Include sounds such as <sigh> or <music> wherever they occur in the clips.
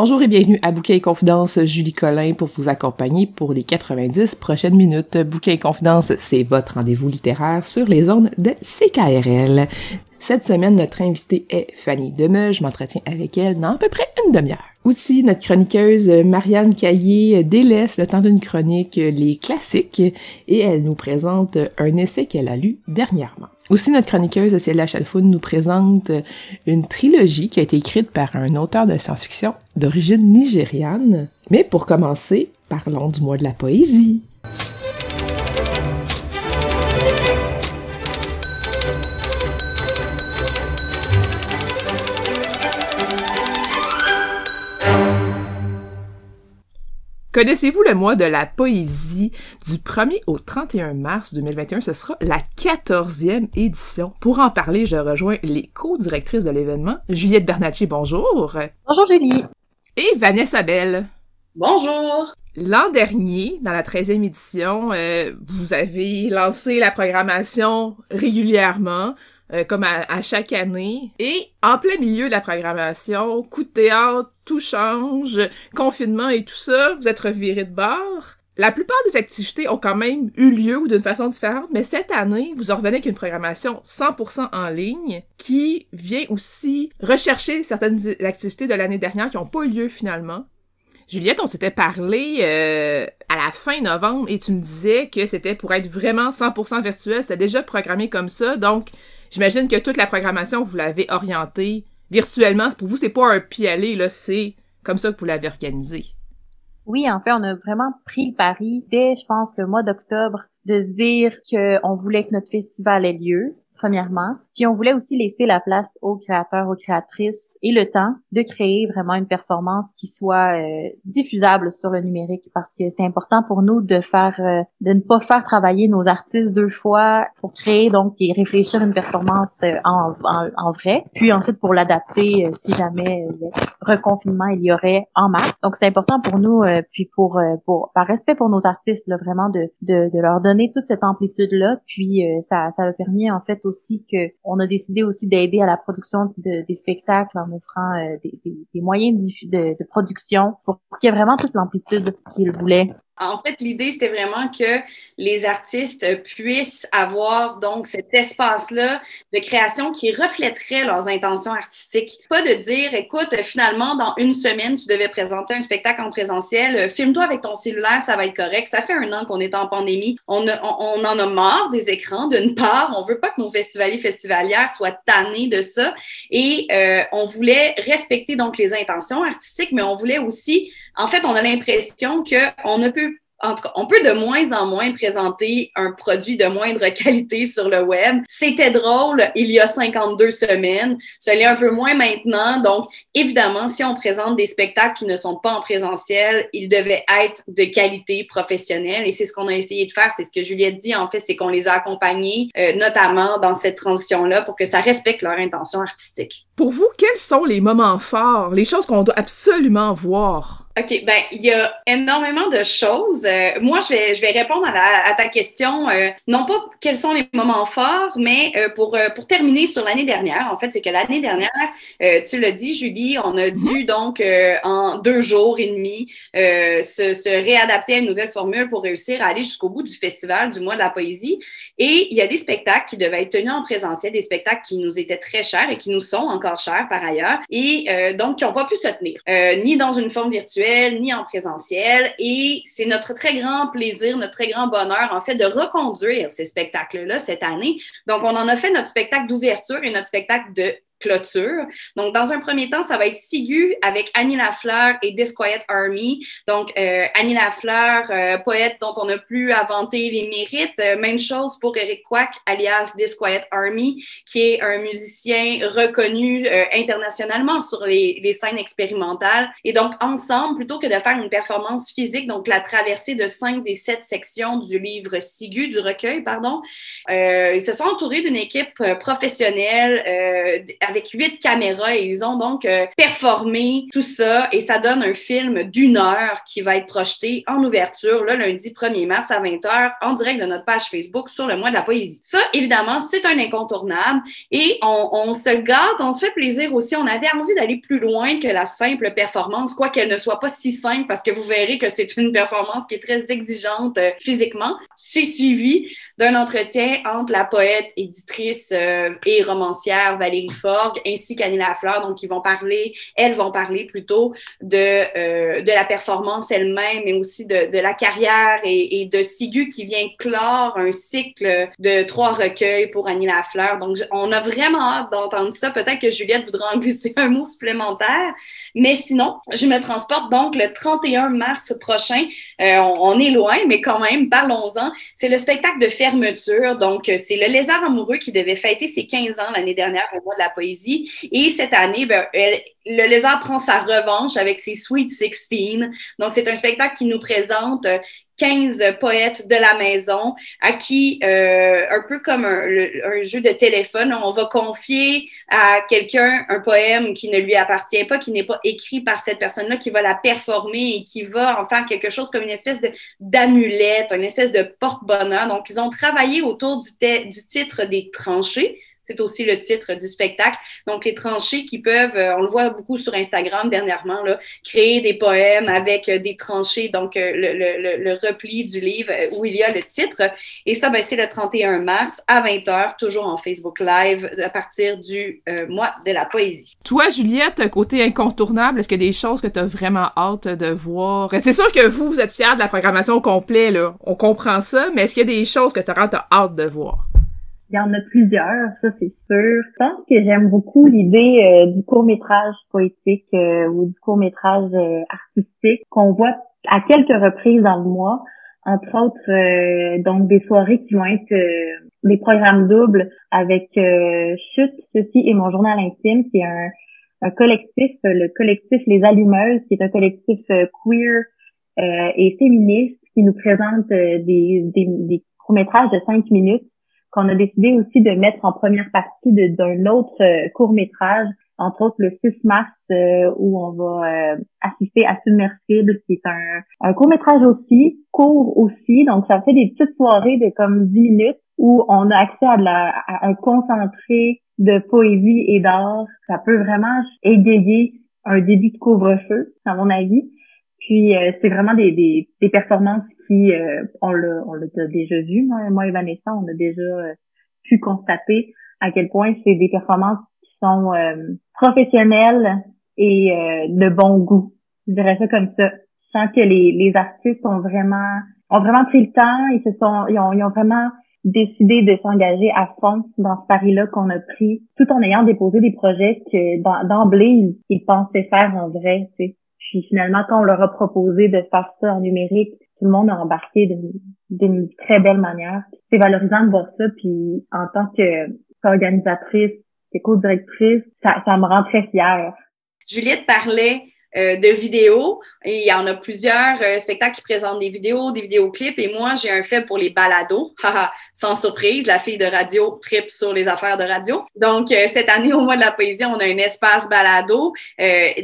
Bonjour et bienvenue à Bouquet et Confidence, Julie Collin pour vous accompagner pour les 90 prochaines minutes. Bouquet et Confidence, c'est votre rendez-vous littéraire sur les ondes de CKRL. Cette semaine, notre invitée est Fanny Demeux. Je m'entretiens avec elle dans à peu près une demi-heure. Aussi, notre chroniqueuse Marianne Caillé délaisse le temps d'une chronique les classiques et elle nous présente un essai qu'elle a lu dernièrement. Aussi, notre chroniqueuse Célia Chalfoun nous présente une trilogie qui a été écrite par un auteur de science-fiction d'origine nigériane. Mais pour commencer, parlons du mois de la poésie. Connaissez-vous le mois de la poésie? Du 1er au 31 mars 2021? Ce sera la 14e édition. Pour en parler, je rejoins les co-directrices de l'événement. Juliette Bernacci, bonjour. Bonjour Julie. Et Vanessa Bell. Bonjour. L'an dernier, dans la 13e édition, euh, vous avez lancé la programmation régulièrement. Euh, comme à, chaque année. Et en plein milieu de la programmation, coup de théâtre, tout change, confinement et tout ça, vous êtes reviré de bord. La plupart des activités ont quand même eu lieu ou d'une façon différente, mais cette année, vous en revenez avec une programmation 100% en ligne qui vient aussi rechercher certaines activités de l'année dernière qui n'ont pas eu lieu finalement. Juliette, on s'était parlé euh, à la fin novembre et tu me disais que c'était pour être vraiment 100% virtuel, c'était déjà programmé comme ça, donc J'imagine que toute la programmation, vous l'avez orientée virtuellement. Pour vous, c'est pas un pied aller, là, c'est comme ça que vous l'avez organisé. Oui, en fait, on a vraiment pris le pari dès, je pense, le mois d'octobre de se dire qu'on voulait que notre festival ait lieu premièrement. Puis on voulait aussi laisser la place aux créateurs, aux créatrices et le temps de créer vraiment une performance qui soit euh, diffusable sur le numérique parce que c'est important pour nous de faire, euh, de ne pas faire travailler nos artistes deux fois pour créer donc et réfléchir une performance euh, en, en, vrai. Puis ensuite pour l'adapter si jamais le reconfinement il y aurait en mars. Donc c'est important pour nous puis pour, pour par respect pour nos artistes là, vraiment de, de, de leur donner toute cette amplitude là. Puis ça ça a permis en fait aussi que on a décidé aussi d'aider à la production de, des spectacles en offrant euh, des, moyens de, de, production pour qu'il y ait vraiment toute l'amplitude qu'ils voulaient en fait, l'idée, c'était vraiment que les artistes puissent avoir donc cet espace-là de création qui reflèterait leurs intentions artistiques. Pas de dire, écoute, finalement, dans une semaine, tu devais présenter un spectacle en présentiel, filme-toi avec ton cellulaire, ça va être correct. Ça fait un an qu'on est en pandémie. On, on, en a marre des écrans, d'une part. On veut pas que nos festivaliers, festivalières soient tannés de ça. Et euh, on voulait respecter donc les intentions artistiques, mais on voulait aussi, en fait, on a l'impression qu'on ne peut en tout cas, on peut de moins en moins présenter un produit de moindre <laughs> qualité sur le web. C'était drôle il y a 52 semaines, ça l'est un peu moins maintenant. Donc, évidemment, si on présente des spectacles qui ne sont pas en présentiel, ils devaient être de qualité professionnelle. Et c'est ce qu'on a essayé de faire. C'est ce que Juliette dit, en fait, c'est qu'on les a accompagnés, euh, notamment dans cette transition-là, pour que ça respecte leur intention artistique. Pour vous, quels sont les moments forts, les choses qu'on doit absolument voir? OK, ben il y a énormément de choses. Euh, moi, je vais, je vais répondre à, ta question, euh, non pas quels sont les moments forts, mais euh, pour, pour terminer sur l'année dernière, en fait, c'est que l'année dernière, tu l'as dit, Julie, on a dû donc en deux jours et demi se, se, réadapter à une nouvelle formule pour réussir à aller jusqu'au bout du festival du mois de la poésie. Et il y a des spectacles qui devaient être tenus en présentiel, des spectacles qui nous étaient très chers et qui nous sont encore chers par ailleurs, et donc qui n'ont pas pu se tenir, ni dans une forme virtuelle, ni en présentiel. Et c'est notre très grand plaisir, notre très grand bonheur, en fait, de reconduire ces spectacles-là cette année. Donc, on en a fait notre spectacle d'ouverture et notre spectacle de clôture. Donc, dans un premier temps, ça va être Sigu avec Annie Lafleur et Disquiet Army. Donc, euh, Annie Lafleur, euh, poète dont on n'a plus inventé les mérites. Euh, même chose pour Eric Quack, alias Disquiet Army, qui est un musicien reconnu euh, internationalement sur les, les, scènes expérimentales. Et donc, ensemble, plutôt que de faire une performance physique, donc la traversée de cinq des sept sections du livre Sigu, du recueil, pardon, ils se sont entourés d'une équipe professionnelle avec huit caméras et ils ont donc euh, performé tout ça et ça donne un film d'une heure qui va être projeté en ouverture le lundi 1er mars à 20h en direct de notre page Facebook sur le mois de la poésie. Ça, évidemment, c'est un incontournable et on, se gâte, on se fait plaisir aussi. On avait envie d'aller plus loin que la simple performance, quoi qu'elle ne soit pas si simple parce que vous verrez que c'est une performance qui est très exigeante euh, physiquement. C'est suivi d'un entretien entre la poète, éditrice euh, et romancière Valérie Ainsi qu'Annie Lafleur. Donc, ils vont parler, elles vont parler plutôt de, euh, de la performance elle-même, mais aussi de, de la carrière et, et, de Sigu qui vient clore un cycle de trois recueils pour Annie Lafleur. Donc, on a vraiment hâte d'entendre ça. Peut-être que Juliette voudra en glisser un mot supplémentaire. Mais sinon, je me transporte donc le 31 mars prochain. Euh, on, on, est loin, mais quand même, parlons-en. C'est le spectacle de fermeture. Donc, c'est le lézard amoureux qui devait fêter ses 15 ans l'année dernière au mois de la poésie et cette année, ben, le lézard prend sa revanche avec ses Sweet 16. Donc, c'est un spectacle qui nous présente 15 euh, poètes de la maison à qui, euh, un peu comme un, jeu de téléphone, on va confier à quelqu'un un poème qui ne lui appartient pas, qui n'est pas écrit par cette personne-là, qui va la performer et qui va en faire quelque chose comme une espèce d'amulette, une espèce de porte-bonheur. Donc, ils ont travaillé autour du, du titre des tranchées c'est aussi le titre du spectacle. Donc, les tranchées qui peuvent, euh, on le voit beaucoup sur Instagram dernièrement, là, créer des poèmes avec euh, des tranchées, donc euh, le, repli du livre où il y a le titre. Et ça, ben, c'est le 31 mars à 20h, toujours en Facebook Live à partir du mois de la poésie. Toi, Juliette, côté incontournable, est-ce qu'il y a des choses que tu as vraiment hâte de voir? C'est sûr que vous, vous êtes fiers de la programmation au complet, là. On comprend ça, mais est-ce qu'il y a des choses que tu as hâte de voir? Il y en a plusieurs, ça c'est sûr. Je pense que j'aime beaucoup l'idée euh, du court métrage poétique euh, ou du court métrage euh, artistique qu'on voit à quelques reprises dans le mois. Entre autres, donc des soirées qui vont être des programmes doubles avec Chute, ceci et mon journal intime, qui est un, un collectif, le collectif Les Allumeuses, qui est un collectif queer et féministe qui nous présente des, des, des courts-métrages de cinq minutes qu'on a décidé aussi de mettre en première partie d'un autre euh, court métrage, entre autres le 6 mars, euh, où on va euh, assister à Submersible, qui est un, un court métrage aussi, court aussi, donc ça fait des petites soirées de comme 10 minutes où on a accès à, de la, à un concentré de poésie et d'art. Ça peut vraiment égayer un début de couvre-feu, à mon avis. Puis c'est vraiment des, des, des performances qui, euh, on l'a on l'a déjà vu, moi, moi et Vanessa, on a déjà euh, pu constater à quel point c'est des performances qui sont euh, professionnelles et de bon goût. Je dirais ça comme ça. Je sens que les, les artistes ont vraiment ont vraiment pris le temps, ils se sont ils ont, ils ont vraiment décidé de s'engager à fond dans ce pari-là qu'on a pris, tout en ayant déposé des projets que d'emblée ils, ils, pensaient faire en vrai. Tu sais. Puis finalement, quand on leur a proposé de faire ça en numérique, tout le monde a embarqué d'une très belle manière. C'est valorisant de voir ça, puis en tant qu'organisatrice, co-directrice, ça, ça me rend très fière. Juliette parlait euh, de vidéos. Il y en a plusieurs euh, spectacles qui présentent des vidéos, des vidéoclips. Et moi, j'ai un fait pour les balados. <laughs> Sans surprise, la fille de radio trip sur les affaires de radio. Donc, euh, cette année, au mois de la poésie, on a un espace balado.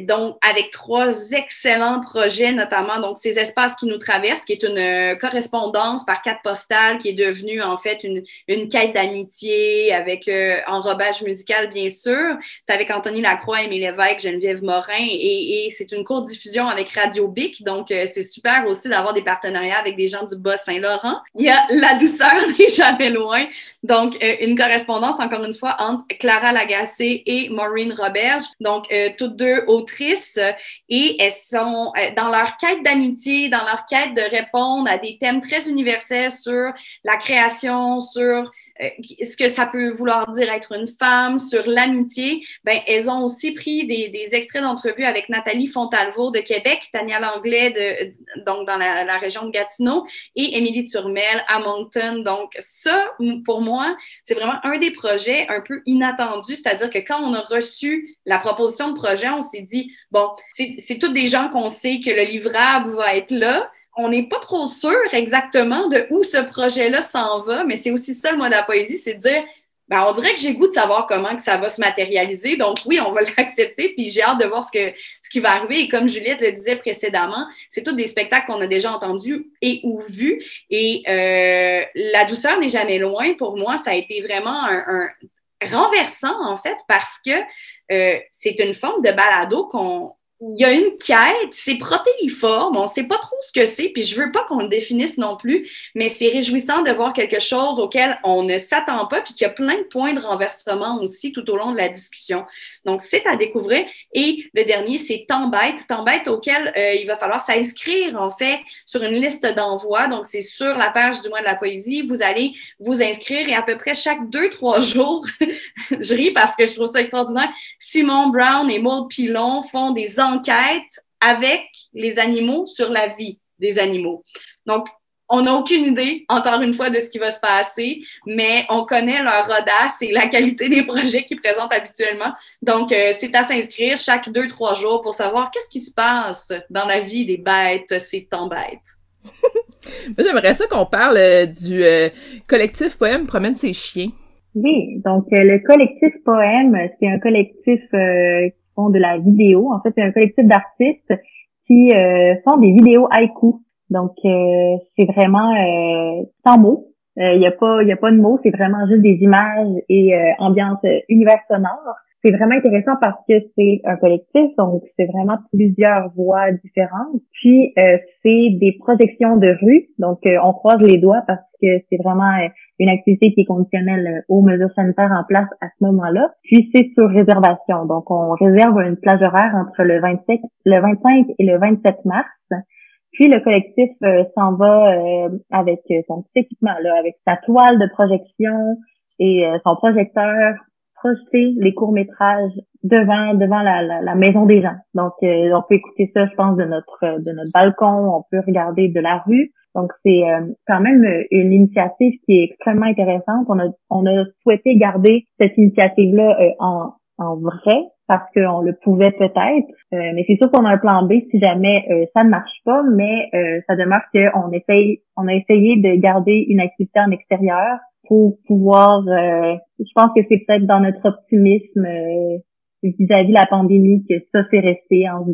donc, avec trois excellents projets, notamment donc ces espaces qui nous traversent, qui est une correspondance par carte postale, qui est devenue en fait une, une quête d'amitié avec enrobage musical, bien sûr. C'est avec Anthony Lacroix, Émile Lévesque, Geneviève Morin et, et c'est une courte diffusion avec Radio Bic. Donc, euh, c'est super aussi d'avoir des partenariats avec des gens du Bas-Saint-Laurent. Il y a La douceur <laughs> n'est jamais loin. Donc, euh, une correspondance, encore une fois, entre Clara Lagacé et Maureen Roberge. Donc, euh, toutes deux autrices. Et elles sont dans leur quête d'amitié, dans leur quête de répondre à des thèmes très universels sur la création, sur ce que ça peut vouloir dire être une femme, sur l'amitié? Ben, elles ont aussi pris des, des extraits d'entrevues avec Nathalie Fontalvo de Québec, Tania Langlais de, donc dans la, région de Gatineau et Émilie Turmel à Moncton. Donc ça, pour moi, c'est vraiment un des projets un peu inattendus, c'est-à-dire que quand on a reçu la proposition de projet, on s'est dit, bon, c'est tous des gens qu'on sait que le livrable va être là, on n'est pas trop sûr exactement de où ce projet-là s'en va, mais c'est aussi ça le mot de la poésie, c'est de dire ben, on dirait que j'ai goût de savoir comment que ça va se matérialiser. Donc oui, on va <laughs> l'accepter, puis j'ai hâte de voir ce, que, ce qui va arriver. Et comme Juliette le disait précédemment, c'est tous des spectacles qu'on a déjà entendus et ou vus. Et euh, La douceur n'est jamais loin, pour moi, ça a été vraiment un, renversant, en fait, parce que euh, c'est une forme de balado qu'on il y a une quête, c'est protéiforme, on ne sait pas trop ce que c'est, puis je veux pas qu'on le définisse non plus, mais c'est réjouissant de voir quelque chose auquel on ne s'attend pas, puis qu'il y a plein de points de renversement aussi tout au long de la discussion. Donc, c'est à découvrir. Et le dernier, c'est Tempête, Tempête auquel euh, il va falloir s'inscrire, en fait, sur une liste d'envoi. Donc, c'est sur la page du mois de la poésie. Vous allez vous inscrire et à peu près chaque deux, trois jours, <laughs> je ris parce que je trouve ça extraordinaire, Simon Brown et Maud Pilon font des enquête avec les animaux sur la vie des animaux. Donc, on n'a aucune idée, encore une fois, de ce qui va se passer, mais on connaît leur audace et la qualité des projets qu'ils présentent habituellement. Donc, euh, c'est à s'inscrire chaque deux, trois jours pour savoir qu'est-ce qui se passe dans la vie des bêtes, ces temps bêtes. <laughs> J'aimerais ça qu'on parle euh, du euh, collectif Poème Promène ses chiens. Oui, donc le collectif Poème, c'est un collectif font de la vidéo. En fait, c'est un collectif d'artistes qui euh, font des vidéos haïku. Donc, euh, c'est vraiment euh, sans mots. Il n'y a pas, il a pas de mots. C'est vraiment juste des images et ambiance univers sonore. C'est vraiment intéressant parce que c'est un collectif, donc c'est vraiment plusieurs voix différentes. Puis c'est des projections de rue, donc on croise les doigts parce que c'est vraiment une activité qui est conditionnelle euh, aux mesures sanitaires en place à ce moment-là. Puis c'est sur réservation. Donc on réserve une plage horaire entre le 25, le 25 et le 27 mars. Puis le collectif euh, s'en va euh, avec son petit équipement là, avec sa toile de projection et son projecteur projeter les courts métrages devant devant la, la, maison des gens. Donc on peut écouter ça, je pense, de notre de notre balcon. On peut regarder de la rue. Donc, c'est euh, quand même une initiative qui est extrêmement intéressante. On a, on a souhaité garder cette initiative-là euh, en, en vrai parce qu'on le pouvait peut-être. Euh, mais c'est sûr qu'on a un plan B si jamais ça ne marche pas, mais ça demeure qu'on essaye, on a essayé de garder une activité en extérieur pour pouvoir, je pense que c'est peut-être dans notre optimisme vis-à-vis de la pandémie que ça s'est resté. On,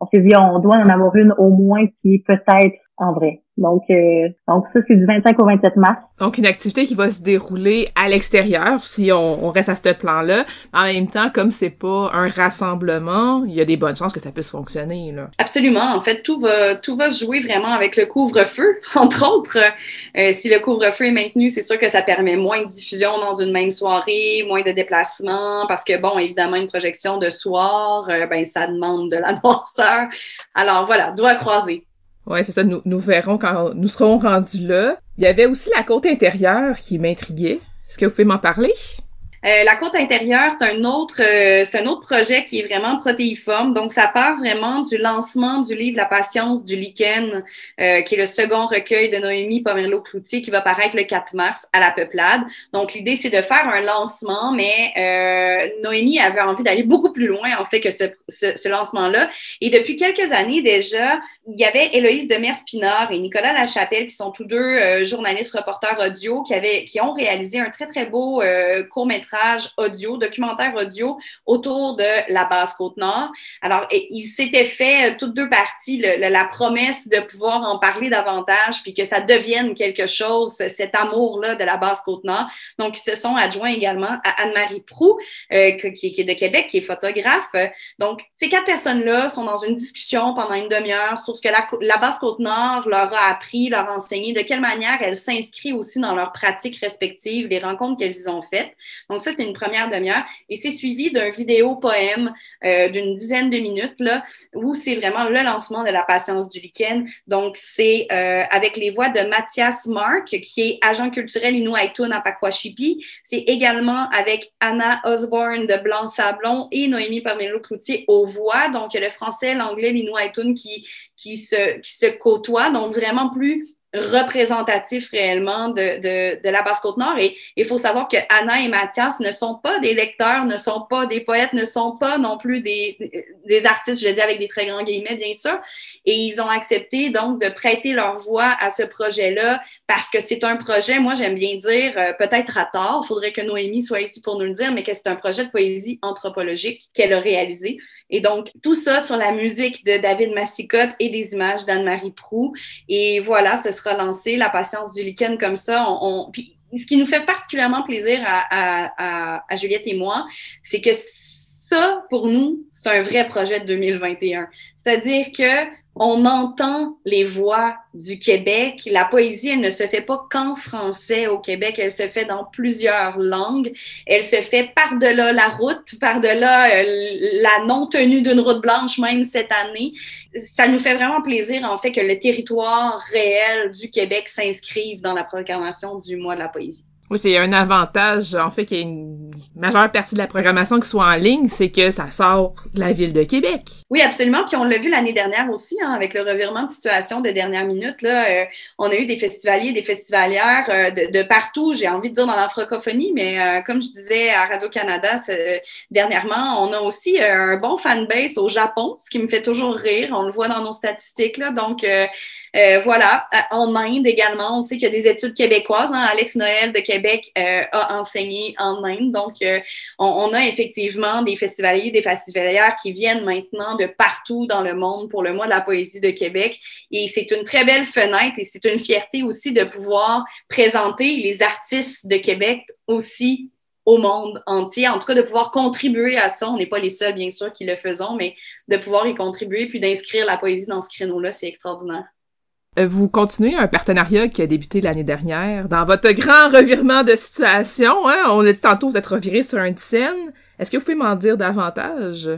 on s'est dit, on doit en avoir une au moins qui est peut-être en vrai. Donc, euh, donc ça, c'est du 25 au 27 mars. Donc, une activité qui va se dérouler à l'extérieur, si on, reste à ce plan-là. En même temps, comme c'est pas un rassemblement, il y a des bonnes chances que ça puisse fonctionner. Là. Absolument. En fait, tout va, tout va se jouer vraiment avec le couvre-feu, <laughs> entre autres. Euh, si le couvre-feu est maintenu, c'est sûr que ça permet moins de diffusion dans une même soirée, moins de déplacements, parce que, bon, évidemment, une projection de soir, euh, ben, ça demande de la <laughs> noirceur. Alors, voilà, doigt croisé. Ouais, c'est ça. Nous, nous verrons quand nous serons rendus là. Il y avait aussi la côte intérieure qui m'intriguait. Est-ce que vous pouvez m'en parler? Euh, la côte intérieure, c'est un autre, euh, c'est un autre projet qui est vraiment protéiforme. Donc, ça part vraiment du lancement du livre La patience du lichen, euh, qui est le second recueil de Noémie Pomerleau-Cloutier, qui va paraître le 4 mars à la Peuplade. Donc, l'idée, c'est de faire un lancement, mais Noémie avait envie d'aller beaucoup plus loin, en fait, que ce, ce, lancement-là. Et depuis quelques années déjà, il y avait Héloïse Demers-Pinard et Nicolas Lachapelle, qui sont tous deux journalistes, reporters audio, qui, avaient, qui ont réalisé un très, très beau court-métrage audio, documentaire audio autour de la basse Côte-Nord. Alors, il s'était fait euh, toutes deux parties la promesse de pouvoir en parler davantage puis que ça devienne quelque chose, cet amour-là de la basse Côte-Nord. Donc, ils se sont adjoints également à Anne-Marie Prou, euh, qui, est de Québec, qui est photographe. Donc, ces quatre personnes-là sont dans une discussion pendant une demi-heure sur ce que la, la basse Côte-Nord leur a appris, leur a enseigné, de quelle manière elle s'inscrit aussi dans leurs pratiques respectives, les rencontres qu'elles ont faites. Donc, ça, c'est une première demi-heure. Et c'est suivi d'un vidéo poème euh, d'une dizaine de minutes, là, où c'est vraiment le lancement de la patience du lichen. Donc, c'est euh, avec les voix de Mathias Mark, qui est agent culturel Inuaitun à Pakwashipi. C'est également avec Anna Osborne de Blanc-Sablon et Noémie Parmelo-Cloutier aux voix. Donc, le français, l'anglais, l'Inuaitun qui, qui, se, qui se côtoient. Donc, vraiment plus représentatif réellement de, de, la Basse-Côte-Nord. Et il faut savoir que Anna et Mathias ne sont pas des lecteurs, ne sont pas des poètes, ne sont pas non plus des, des artistes, je le dis avec des très grands guillemets, bien sûr. Et ils ont accepté donc de prêter leur voix à ce projet-là parce que c'est un projet, moi j'aime bien dire, euh, peut-être à tort, il faudrait que Noémie soit ici pour nous le dire, mais que c'est un projet de poésie anthropologique qu'elle a réalisé. Et donc, tout ça sur la musique de David Massicotte et des images d'Anne-Marie Prou. Et voilà, ce sera lancé, La patience du lichen, comme ça. On, Puis, ce qui nous fait particulièrement plaisir à, à, à Juliette et moi, c'est que ça, pour nous, c'est un vrai projet de 2021. C'est-à-dire que on entend les voix du Québec. La poésie, elle ne se fait pas qu'en français au Québec, elle se fait dans plusieurs langues. Elle se fait par-delà la route, par-delà euh, la non-tenue d'une route blanche même cette année. Ça nous fait vraiment plaisir, en fait, que le territoire réel du Québec s'inscrive dans la programmation du mois de la poésie. Oui, c'est un avantage, en fait, qu'il y ait une majeure partie de la programmation qui soit en ligne, c'est que ça sort de la ville de Québec. Oui, absolument. Puis on l'a vu l'année dernière aussi, hein, avec le revirement de situation de dernière minute. Là, euh, on a eu des festivaliers, des festivalières euh, de, partout, j'ai envie de dire dans la francophonie, mais euh, comme je disais à Radio-Canada dernièrement, on a aussi un bon fanbase au Japon, ce qui me fait toujours rire. On le voit dans nos statistiques. Là. Donc, voilà. En Inde également, on sait qu'il y a des études québécoises. Hein, Alex Noël de Québec Québec euh, a enseigné en Inde. Donc, euh, on, a effectivement des festivaliers, des festivalières qui viennent maintenant de partout dans le monde pour le mois de la poésie de Québec. Et c'est une très belle fenêtre et c'est une fierté aussi de pouvoir présenter les artistes de Québec aussi au monde entier, en tout cas de pouvoir contribuer à ça. On n'est pas les seuls, bien sûr, qui le faisons, mais de pouvoir y contribuer puis d'inscrire la poésie dans ce créneau-là, c'est extraordinaire. Euh, vous continuez un partenariat qui a débuté l'année dernière. Dans votre grand revirement de situation, hein, on dit tantôt, vous êtes reviré sur un scène. Est-ce que vous pouvez m'en dire davantage?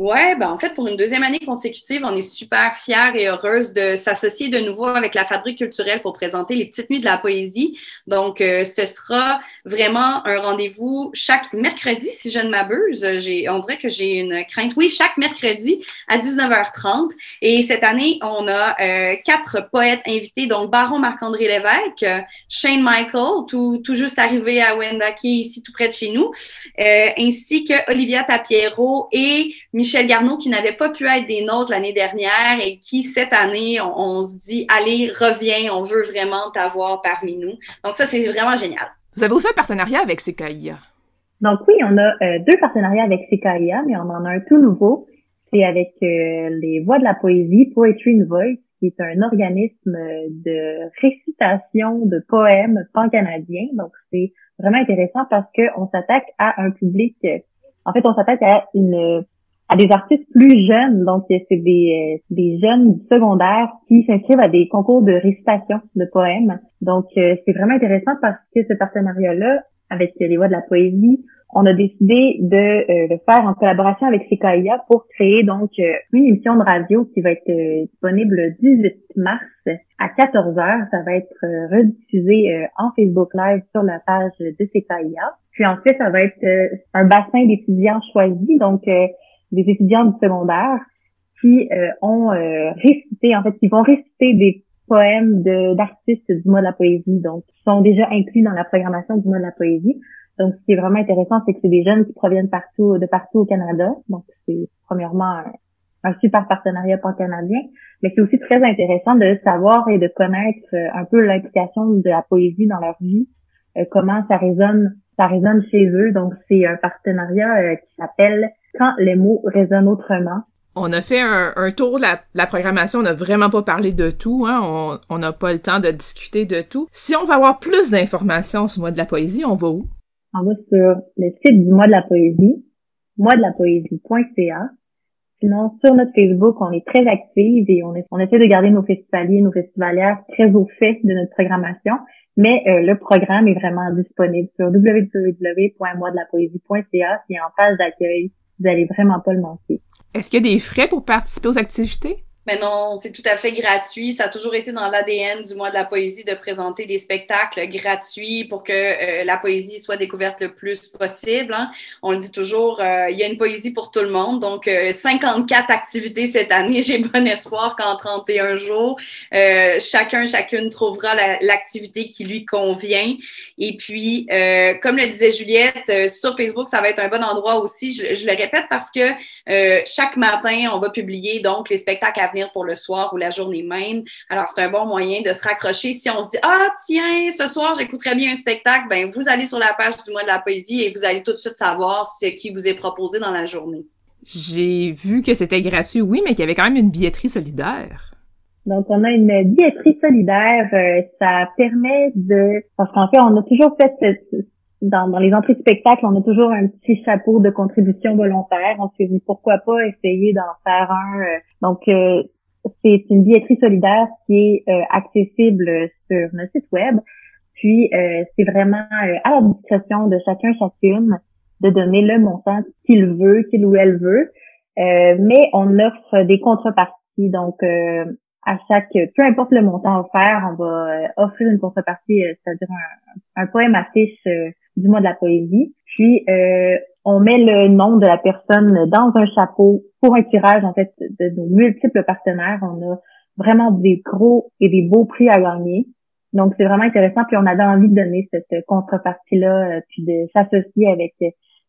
Ouais, ben en fait, pour une deuxième année consécutive, on est super fiers et heureuses de s'associer de nouveau avec la Fabrique culturelle pour présenter les petites nuits de la poésie. Donc, euh, ce sera vraiment un rendez-vous chaque mercredi, si je ne m'abuse. On dirait que j'ai une crainte. Oui, chaque mercredi à 19h30. Et cette année, on a euh, quatre poètes invités, donc Baron Marc-André Lévesque, Shane Michael, tout, tout juste arrivé à Wendake, ici tout près de chez nous, euh, ainsi que Olivia Tapiero et Michel Michel Garneau qui n'avait pas pu être des nôtres l'année dernière et qui, cette année, on, se dit, allez, reviens, on veut vraiment t'avoir parmi nous. Donc ça, c'est vraiment génial. Vous avez aussi un partenariat avec CKIA. Donc oui, on a euh, deux partenariats avec CKIA, mais on en a un tout nouveau. C'est avec euh, les Voix de la Poésie, Poetry in Voice, qui est un organisme de récitation de poèmes pan-canadiens. Donc c'est vraiment intéressant parce qu'on s'attaque à un public, en fait, on s'attaque à une à des artistes plus jeunes. Donc, c'est des, euh, des jeunes du secondaire qui s'inscrivent à des concours de récitation de poèmes. Donc, euh, c'est vraiment intéressant parce que ce partenariat-là, avec les voix de la poésie, on a décidé de euh, le faire en collaboration avec CKIA pour créer donc une émission de radio qui va être disponible le 18 mars à 14 heures. Ça va être rediffusé en Facebook Live sur la page de CKIA. Puis ensuite, ça va être euh, un bassin d'étudiants choisis, donc euh, des étudiants du secondaire qui ont récité, en fait, qui vont réciter des poèmes d'artistes du mois de la poésie, donc qui sont déjà inclus dans la programmation du mois de la poésie. Donc, ce qui est vraiment intéressant, c'est que c'est des jeunes qui proviennent partout, de partout au Canada. Donc, c'est premièrement un, super partenariat pan-canadien, mais c'est aussi très intéressant de savoir et de connaître euh, un peu l'implication de la poésie dans leur vie, euh, comment ça résonne, ça résonne chez eux. Donc, c'est un partenariat euh, qui s'appelle Quand les mots résonnent autrement. On a fait un, tour de la, programmation, on n'a vraiment pas parlé de tout, hein? on n'a pas le temps de discuter de tout. Si on veut avoir plus d'informations sur le mois de la poésie, on va où? On va sur le site du mois de la poésie, mois de la poésie.ca. Sinon, sur notre Facebook, on est très actifs et on, essaie de garder nos festivaliers, nos festivalières très au fait de notre programmation. Mais euh, le programme est vraiment disponible sur www.moisdelapoésie.ca et en page d'accueil. Vous allez vraiment pas le manquer. Est-ce qu'il y a des frais pour participer aux activités? Mais non, c'est tout à fait gratuit. Ça a toujours été dans l'ADN du mois de la poésie de présenter des spectacles gratuits pour que euh, la poésie soit découverte le plus possible. Hein. On le dit toujours, euh, il y a une poésie pour tout le monde. Donc, 54 euh, activités cette année. <laughs> J'ai bon espoir qu'en 31 jours, chacun, chacune trouvera l'activité qui lui convient. Et puis, comme le disait Juliette, sur Facebook, ça va être un bon endroit aussi. Je, le répète parce que chaque matin, on va publier donc les spectacles à venir pour le soir ou la journée même. Alors, c'est un bon moyen de se raccrocher. Si on se dit, ah, tiens, ce soir, j'écouterais bien un spectacle, ben, vous allez sur la page du mois de la poésie et vous allez tout de suite savoir ce qui vous est proposé dans la journée. J'ai vu que c'était gratuit, oui, mais qu'il y avait quand même une billetterie solidaire. Donc, on a une billetterie solidaire. Euh, ça permet de... Parce qu'en fait, on a toujours fait dans, dans, les entrées de spectacle, on a toujours un petit chapeau de contribution volontaire. On s'est dit pourquoi pas essayer d'en faire un. Euh, donc, euh, c'est une billetterie solidaire qui est euh, accessible sur notre site web. Puis, c'est vraiment à la discrétion de chacun, chacune, de donner le montant qu'il veut, qu'il ou elle veut. mais on offre des contreparties. Donc, à chaque, peu importe le montant offert, on va offrir une contrepartie, c'est-à-dire un, un, poème affiche du mois de la poésie. Puis euh, on met le nom de la personne dans un chapeau pour un tirage en fait de nos multiples partenaires. On a vraiment des gros et des beaux prix à gagner. Donc c'est vraiment intéressant. Puis on avait envie de donner cette contrepartie-là, euh, puis de s'associer avec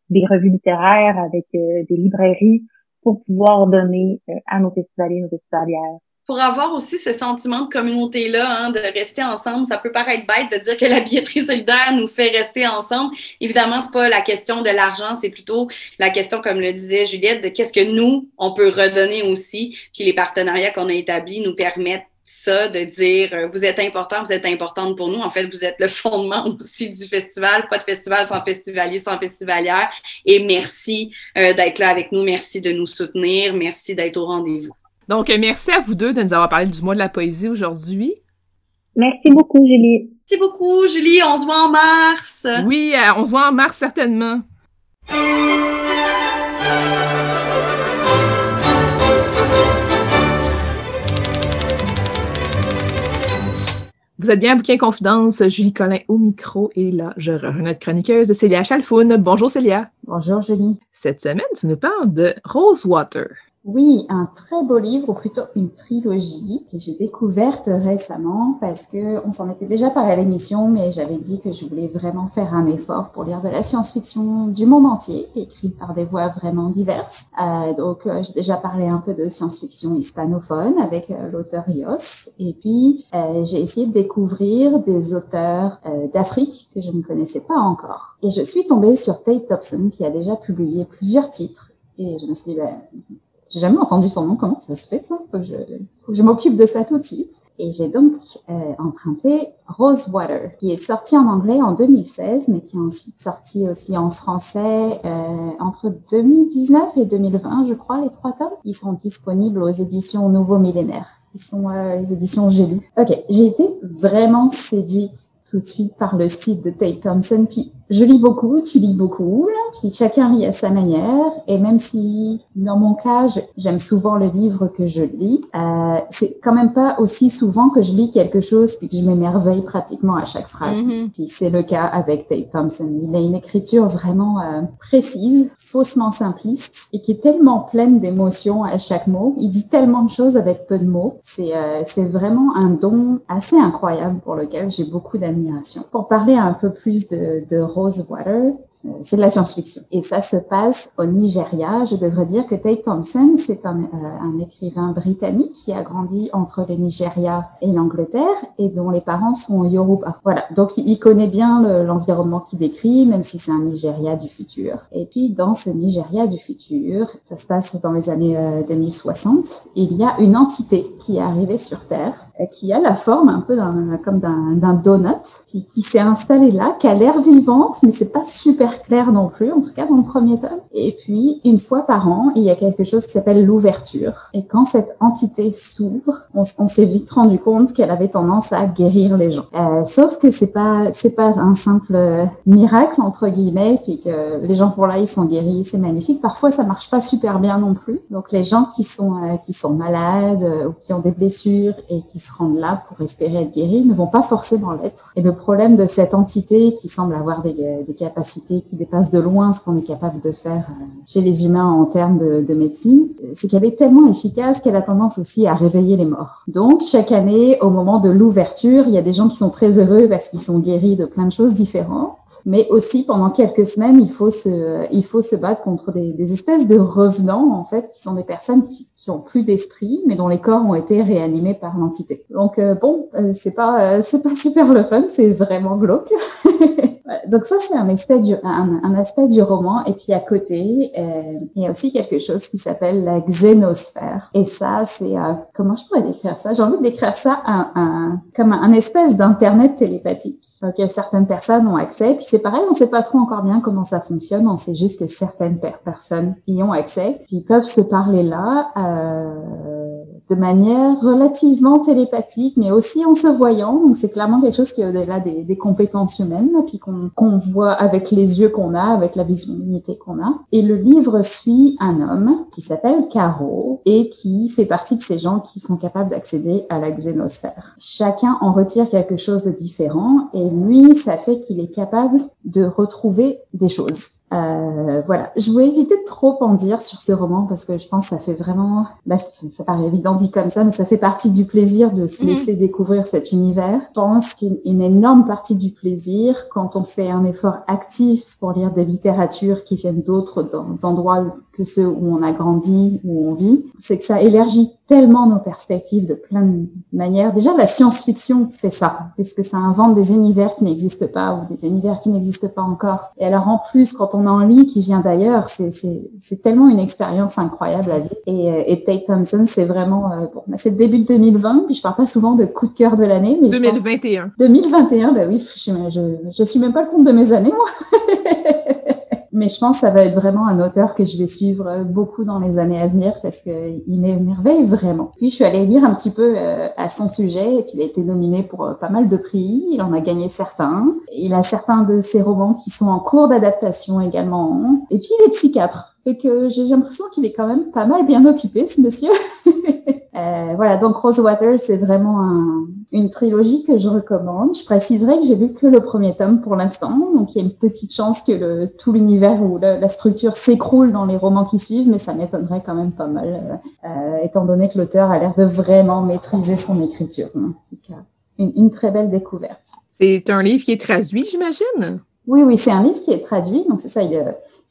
des revues littéraires, avec euh, des librairies pour pouvoir donner à nos festivaliers, nos festivalières pour avoir aussi ce sentiment de communauté-là, hein, de rester ensemble. Ça peut paraître bête de dire que la billetterie solidaire nous fait rester ensemble. Évidemment, c'est pas la question de l'argent, c'est plutôt la question, comme le disait Juliette, de qu'est-ce que nous, on peut redonner aussi. Puis les partenariats qu'on a établis nous permettent ça, de dire euh, vous êtes important, vous êtes importante pour nous. En fait, vous êtes le <laughs> fondement aussi du festival. Pas de festival sans festivalier, sans festivalière. Et merci euh, d'être là avec nous. Merci de nous soutenir. Merci d'être au rendez-vous. Donc, euh, merci à vous deux de nous avoir parlé du mois de la poésie aujourd'hui. Merci beaucoup, Julie. Merci beaucoup, Julie. On se voit en mars. Oui, euh, on se voit en mars, certainement. Vous êtes bien à Bouquin Confidence, Julie Collin au micro et là, je notre chroniqueuse Célia Chalfoun. Bonjour Célia. Bonjour Julie. Cette semaine, tu nous parles de Rosewater. Oui, un très beau livre, ou plutôt une trilogie que j'ai découverte récemment parce que on s'en était déjà parlé à l'émission, mais j'avais dit que je voulais vraiment faire un effort pour lire de la science-fiction du monde entier, écrite par des voix vraiment diverses. Euh, donc, euh, j'ai déjà parlé un peu de science-fiction hispanophone avec euh, l'auteur Rios, et puis euh, j'ai essayé de découvrir des auteurs d'Afrique que je ne connaissais pas encore. Et je suis tombée sur Tate Thompson qui a déjà publié plusieurs titres. Et je me suis dit, ben, j'ai jamais entendu son nom. Comment ça se fait ça? Faut que je, je m'occupe de ça tout de suite. Et j'ai donc euh, emprunté Rosewater, qui est sorti en anglais en 2016, mais qui est ensuite sorti aussi en français euh, entre 2019 et 2020, je crois, les trois tomes. Ils sont disponibles aux éditions Nouveau Millénaire, qui sont euh, les éditions J'ai lu. Ok, j'ai été vraiment séduite tout de suite par le style de Tate Thompson. Puis je lis beaucoup, tu lis beaucoup, puis chacun lit à sa manière. Et même si, dans mon cas, j'aime souvent le livre que je lis, euh, c'est quand même pas aussi souvent que je lis quelque chose puis que je m'émerveille pratiquement à chaque phrase. Mhm. Puis c'est le cas avec Tate Thompson. Il a une écriture vraiment euh, précise, faussement simpliste et qui est tellement pleine d'émotions à chaque mot. Il dit tellement de choses avec peu de mots. C'est euh, c'est vraiment un don assez incroyable pour lequel j'ai beaucoup d'admiration. Pour parler un peu plus de, de Rosewater, c'est de la science-fiction. Et ça se passe au Nigeria. Je devrais dire que Tate Thompson, c'est un, euh, un écrivain britannique qui a grandi entre le Nigeria et l'Angleterre et dont les parents sont Yoruba. Voilà. Donc, il connaît bien le- l'environnement qu'il décrit, même si c'est un Nigeria du futur. Et puis, dans ce Nigeria du futur, ça se passe dans les années euh, 2060, il y a une entité qui est arrivée sur Terre, euh, qui a la forme un peu comme d'un donut, puis qui s'est installée là, qui a l'air vivante, mais c'est pas super clair non plus, en tout cas dans le premier tome. Et puis, une fois par an, il y a quelque chose qui s'appelle l'ouverture. Et quand cette entité s'ouvre, on, on s'est vite rendu compte qu'elle avait tendance à guérir les gens. Euh, sauf que c'est pas, c'est pas un simple euh, miracle entre guillemets, puis que les gens vont là, ils sont guéris, c'est magnifique. Parfois, ça marche pas super bien non plus. Donc, les gens qui sont euh, qui sont malades euh, ou qui ont des blessures et qui se rendent là pour espérer être guéris ne vont pas forcément l'être. Et le problème de cette entité qui semble avoir des, euh, des capacités qui dépassent de loin ce qu'on est capable de faire euh, chez les humains en termes de, de médecine, c'est qu'elle est tellement efficace qu'elle a tendance aussi à réveiller les morts. Donc, chaque année, au moment de l'ouverture, il y a des gens qui sont très heureux parce qu'ils sont guéris de plein de choses différentes. Mais aussi, pendant quelques semaines, il faut se, il faut se battre contre des, des espèces de revenants, en fait, qui sont des personnes qui, qui ont plus d'esprit, mais dont les corps ont été réanimés par l'entité. Donc, euh, bon, euh, c'est pas, euh, <laughs> c'est pas super le fun, c'est vraiment glauque. <laughs> Donc ça, c'est un aspect du, un, aspect du roman. Et puis à côté, euh, il y a aussi quelque chose qui s'appelle la xénosphère. Et ça, c'est euh, comment je pourrais décrire ça? J'ai envie de décrire ça un, un, comme un, un espèce d'internet télépathique auquel certaines personnes ont accès. Puis c'est pareil, on sait pas trop encore bien comment ça fonctionne. On sait juste que certaines per- personnes y ont accès. Puis ils peuvent se parler là. Euh, de manière relativement télépathique, mais aussi en se voyant. Donc, c'est clairement quelque chose qui est au-delà des, compétences humaines, puis qu'on voit avec les yeux qu'on a, avec la vision limitée qu'on a. Et le livre suit un homme qui s'appelle Caro et qui fait partie de ces gens qui sont capables d'accéder à la xénosphère. Chacun en retire quelque chose de différent et lui, ça fait qu'il est capable de retrouver des choses. Euh, voilà, je vais éviter de trop en dire sur ce roman parce que je pense que ça fait vraiment, bah, ça, ça paraît évident dit comme ça, mais ça fait partie du plaisir de se Mhm. laisser découvrir cet univers. Je pense qu'une une énorme partie du plaisir quand on fait un effort actif pour lire des littératures qui viennent d'autres endroits que ceux où on a grandi, où on vit, c'est que ça élargit tellement nos perspectives de plein de manières. Déjà, la science-fiction fait ça, puisque ça invente des univers qui n'existent pas ou des univers qui n'existent pas encore. Et alors, en plus, quand on en lit qui vient d'ailleurs, c'est, tellement une expérience incroyable à vivre. Et, euh, et Tate Thompson, c'est vraiment, euh, bon, c'est le début de 2020, puis je parle pas souvent de coup de cœur de l'année, mais je pense 2021. 2021, bah oui, je, je, je suis même pas le compte de mes années, moi. <laughs> Mais je pense que ça va être vraiment un auteur que je vais suivre beaucoup dans les années à venir parce que il m'émerveille vraiment. Puis je suis allée lire un petit peu euh, à son sujet et puis il a été nominé pour euh, pas mal de prix. Il en a gagné certains. Il a certains de ses romans qui sont en cours d'adaptation également. Et puis il est psychiatre. Fait que j'ai l'impression qu'il est quand même pas mal bien occupé, ce monsieur. <laughs> Euh, voilà, donc Rosewater, c'est vraiment un- une trilogie que je recommande. Je préciserai que j'ai lu que le premier tome pour l'instant, donc il y a une petite chance que le, tout l'univers ou la structure s'écroule dans les romans qui suivent, mais ça m'étonnerait quand même pas mal, euh, euh, étant donné que l'auteur a l'air de vraiment maîtriser son écriture. Donc, une, une très belle découverte. C'est un livre qui est traduit, j'imagine? Oui, oui, c'est un livre qui est traduit, donc c'est ça, il,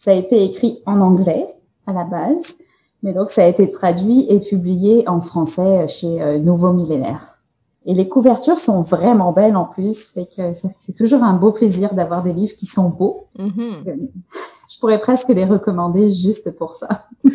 ça a été écrit en anglais à la base. Mais donc, ça a été traduit et publié en français chez euh, Nouveau Millénaire. Et les couvertures sont vraiment belles en plus, fait que c'est toujours un beau plaisir d'avoir des livres qui sont beaux. Mhm. Je pourrais presque les recommander juste pour ça. <laughs>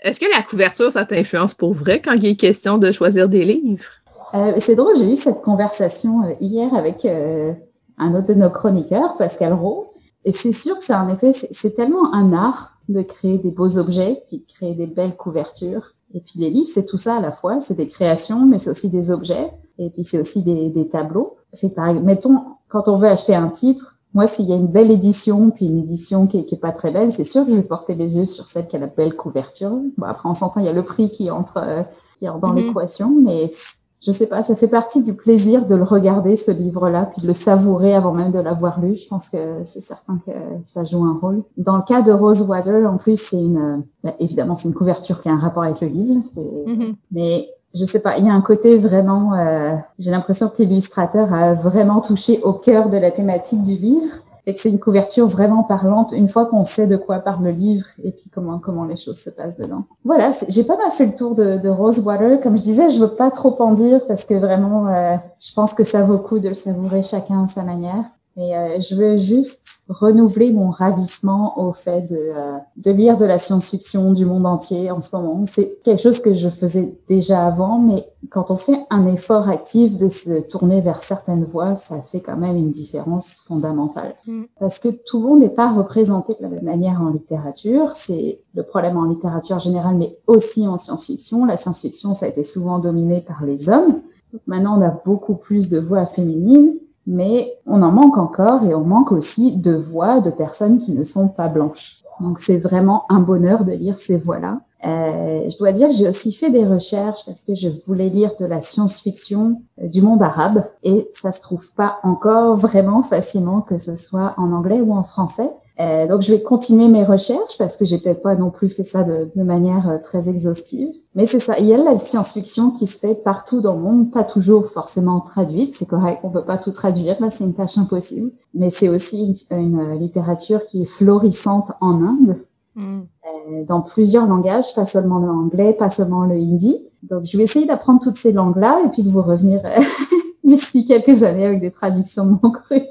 Est-ce que la couverture, ça t'influence pour vrai quand il est question de choisir des livres? Euh, c'est drôle, j'ai eu cette conversation euh, hier avec euh, un autre de nos chroniqueurs, Pascal Rowe. Et c'est sûr que c'est en effet, c'est tellement un art de créer des beaux objets, puis de créer des belles couvertures. Et puis les livres, c'est tout ça à la fois. C'est des créations, mais c'est aussi des objets. Et puis c'est aussi des, des tableaux. fait pareil. Mettons, quand on veut acheter un titre, moi, s'il y a une belle édition, puis une édition qui est, pas très belle, c'est sûr que je vais porter les yeux sur celle qui a la belle couverture. Bon, après, on s'entend, il y a le prix qui entre, euh, qui entre dans mhm. l'équation, mais je sais pas, ça fait partie du plaisir de le regarder, ce livre-là, puis de le savourer avant même de l'avoir lu. Je pense que c'est certain que ça joue un rôle. Dans le cas de Rosewater, en plus, c'est une, bah, évidemment, c'est une couverture qui a un rapport avec le livre, c'est, mhm. mais je sais pas, il y a un côté vraiment, euh, j'ai l'impression que l'illustrateur a vraiment touché au cœur de la thématique du livre et c'est une couverture vraiment parlante une fois qu'on sait de quoi parle le livre et puis comment comment les choses se passent dedans. Voilà, j'ai pas mal fait le tour de, de Rosewater. Comme je disais, je veux pas trop en dire parce que vraiment, euh, je pense que ça vaut le coup de le savourer chacun à sa manière. Mais euh, je veux juste renouveler mon ravissement au fait de, euh, de lire de la science-fiction du monde entier en ce moment. C'est quelque chose que je faisais déjà avant, mais quand on fait un effort actif de se tourner vers certaines voies, ça fait quand même une différence fondamentale. Mm. Parce que tout le monde n'est pas représenté de la même manière en littérature. C'est le problème en littérature générale, mais aussi en science-fiction. La science-fiction, ça a été souvent dominé par les hommes. Maintenant, on a beaucoup plus de voix féminines mais on en manque encore et on manque aussi de voix de personnes qui ne sont pas blanches. Donc c'est vraiment un bonheur de lire ces voix-là. Euh, je dois dire que j'ai aussi fait des recherches parce que je voulais lire de la science-fiction euh, du monde arabe et ça se trouve pas encore vraiment facilement que ce soit en anglais ou en français. Euh, donc, je vais continuer mes recherches parce que j'ai peut-être pas non plus fait ça de, de manière euh, très exhaustive. Mais c'est ça. Il y a la science-fiction qui se fait partout dans le monde, pas toujours forcément traduite. C'est correct, on peut pas tout traduire. Là, c'est une tâche impossible. Mais c'est aussi une, une, euh, littérature qui est florissante en Inde. Mm. Euh, dans plusieurs langages, pas seulement le anglais, pas seulement le hindi. Donc, je vais essayer d'apprendre toutes ces langues-là et puis de vous revenir <laughs> d'ici quelques années avec des traductions de mon cru.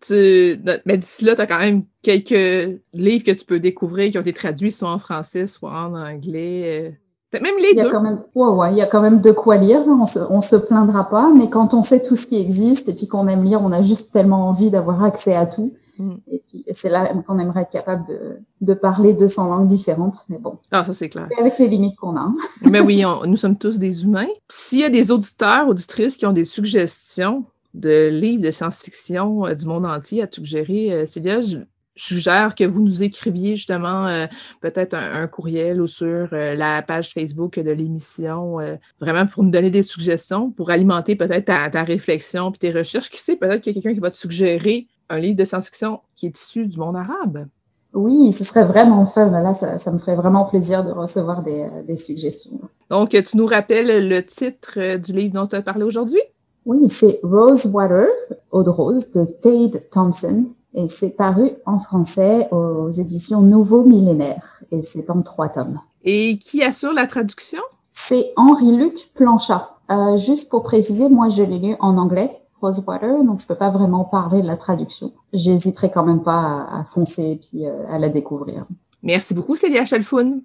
Tu, mais d'ici là, tu as quand même quelques livres que tu peux découvrir qui ont été traduits soit en français, soit en anglais. Euh, même les il y a Quand même, ouais, ouais, il y a quand même de quoi lire. On se, on se plaindra pas, mais quand on sait tout ce qui existe et puis qu'on aime lire, on a juste tellement envie d'avoir accès à tout. Mm. Et puis, c'est là qu'on aimerait être capable de, de parler 200 langues différentes. Mais bon. Ah, ça, c'est clair. avec les limites qu'on a. mais oui, nous sommes tous des humains. S'il y a des auditeurs, auditrices qui ont des suggestions, de livres de science-fiction euh, du monde entier à tout gérer. Euh, Célia, je, suggère que vous nous écriviez justement euh, peut-être un, courriel ou sur la page Facebook de l'émission, vraiment pour nous donner des suggestions, pour alimenter peut-être ta, réflexion et tes recherches. Qui sait, peut-être qu'il y a quelqu'un qui va te suggérer un livre de science-fiction qui est issu du monde arabe. Oui, ce serait vraiment fun. Là, ça, me ferait vraiment plaisir de recevoir des, des suggestions. Donc, tu nous rappelles le titre du livre dont tu as parlé aujourd'hui? Oui, c'est Rosewater, Eau de Rose, de Tade Thompson. Et c'est paru en français aux éditions Nouveau Millénaire. Et c'est en trois tomes. Et qui assure la traduction? C'est Henri-Luc Planchat. Euh, juste pour préciser, moi, je l'ai lu en anglais, Rosewater, donc je peux pas vraiment parler de la traduction. J'hésiterai quand même pas à, foncer et puis euh, à la découvrir. Merci beaucoup, Célia Chalfoun.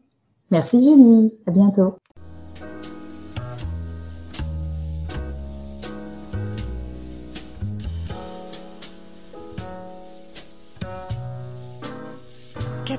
Merci, Julie. À bientôt.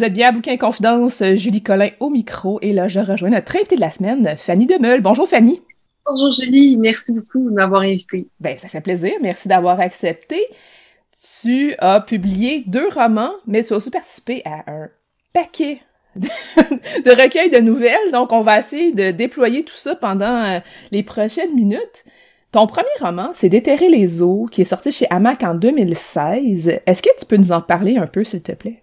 Vous êtes bien à Bouquin Confidence, Julie Collin au micro, et là, je rejoins notre invitée de la semaine, Fanny Demeul. Bonjour Fanny. Bonjour Julie, merci beaucoup de m'avoir invitée. Ben, ça fait plaisir, merci d'avoir accepté. Tu as publié deux romans, mais tu as aussi participé à un paquet de, <laughs> de recueils de nouvelles, donc on va essayer de déployer tout ça pendant euh, les prochaines minutes. Ton premier roman, c'est Déterrer les eaux, qui est sorti chez Hamac en 2016. Est-ce que tu peux nous en parler un peu, s'il te plaît?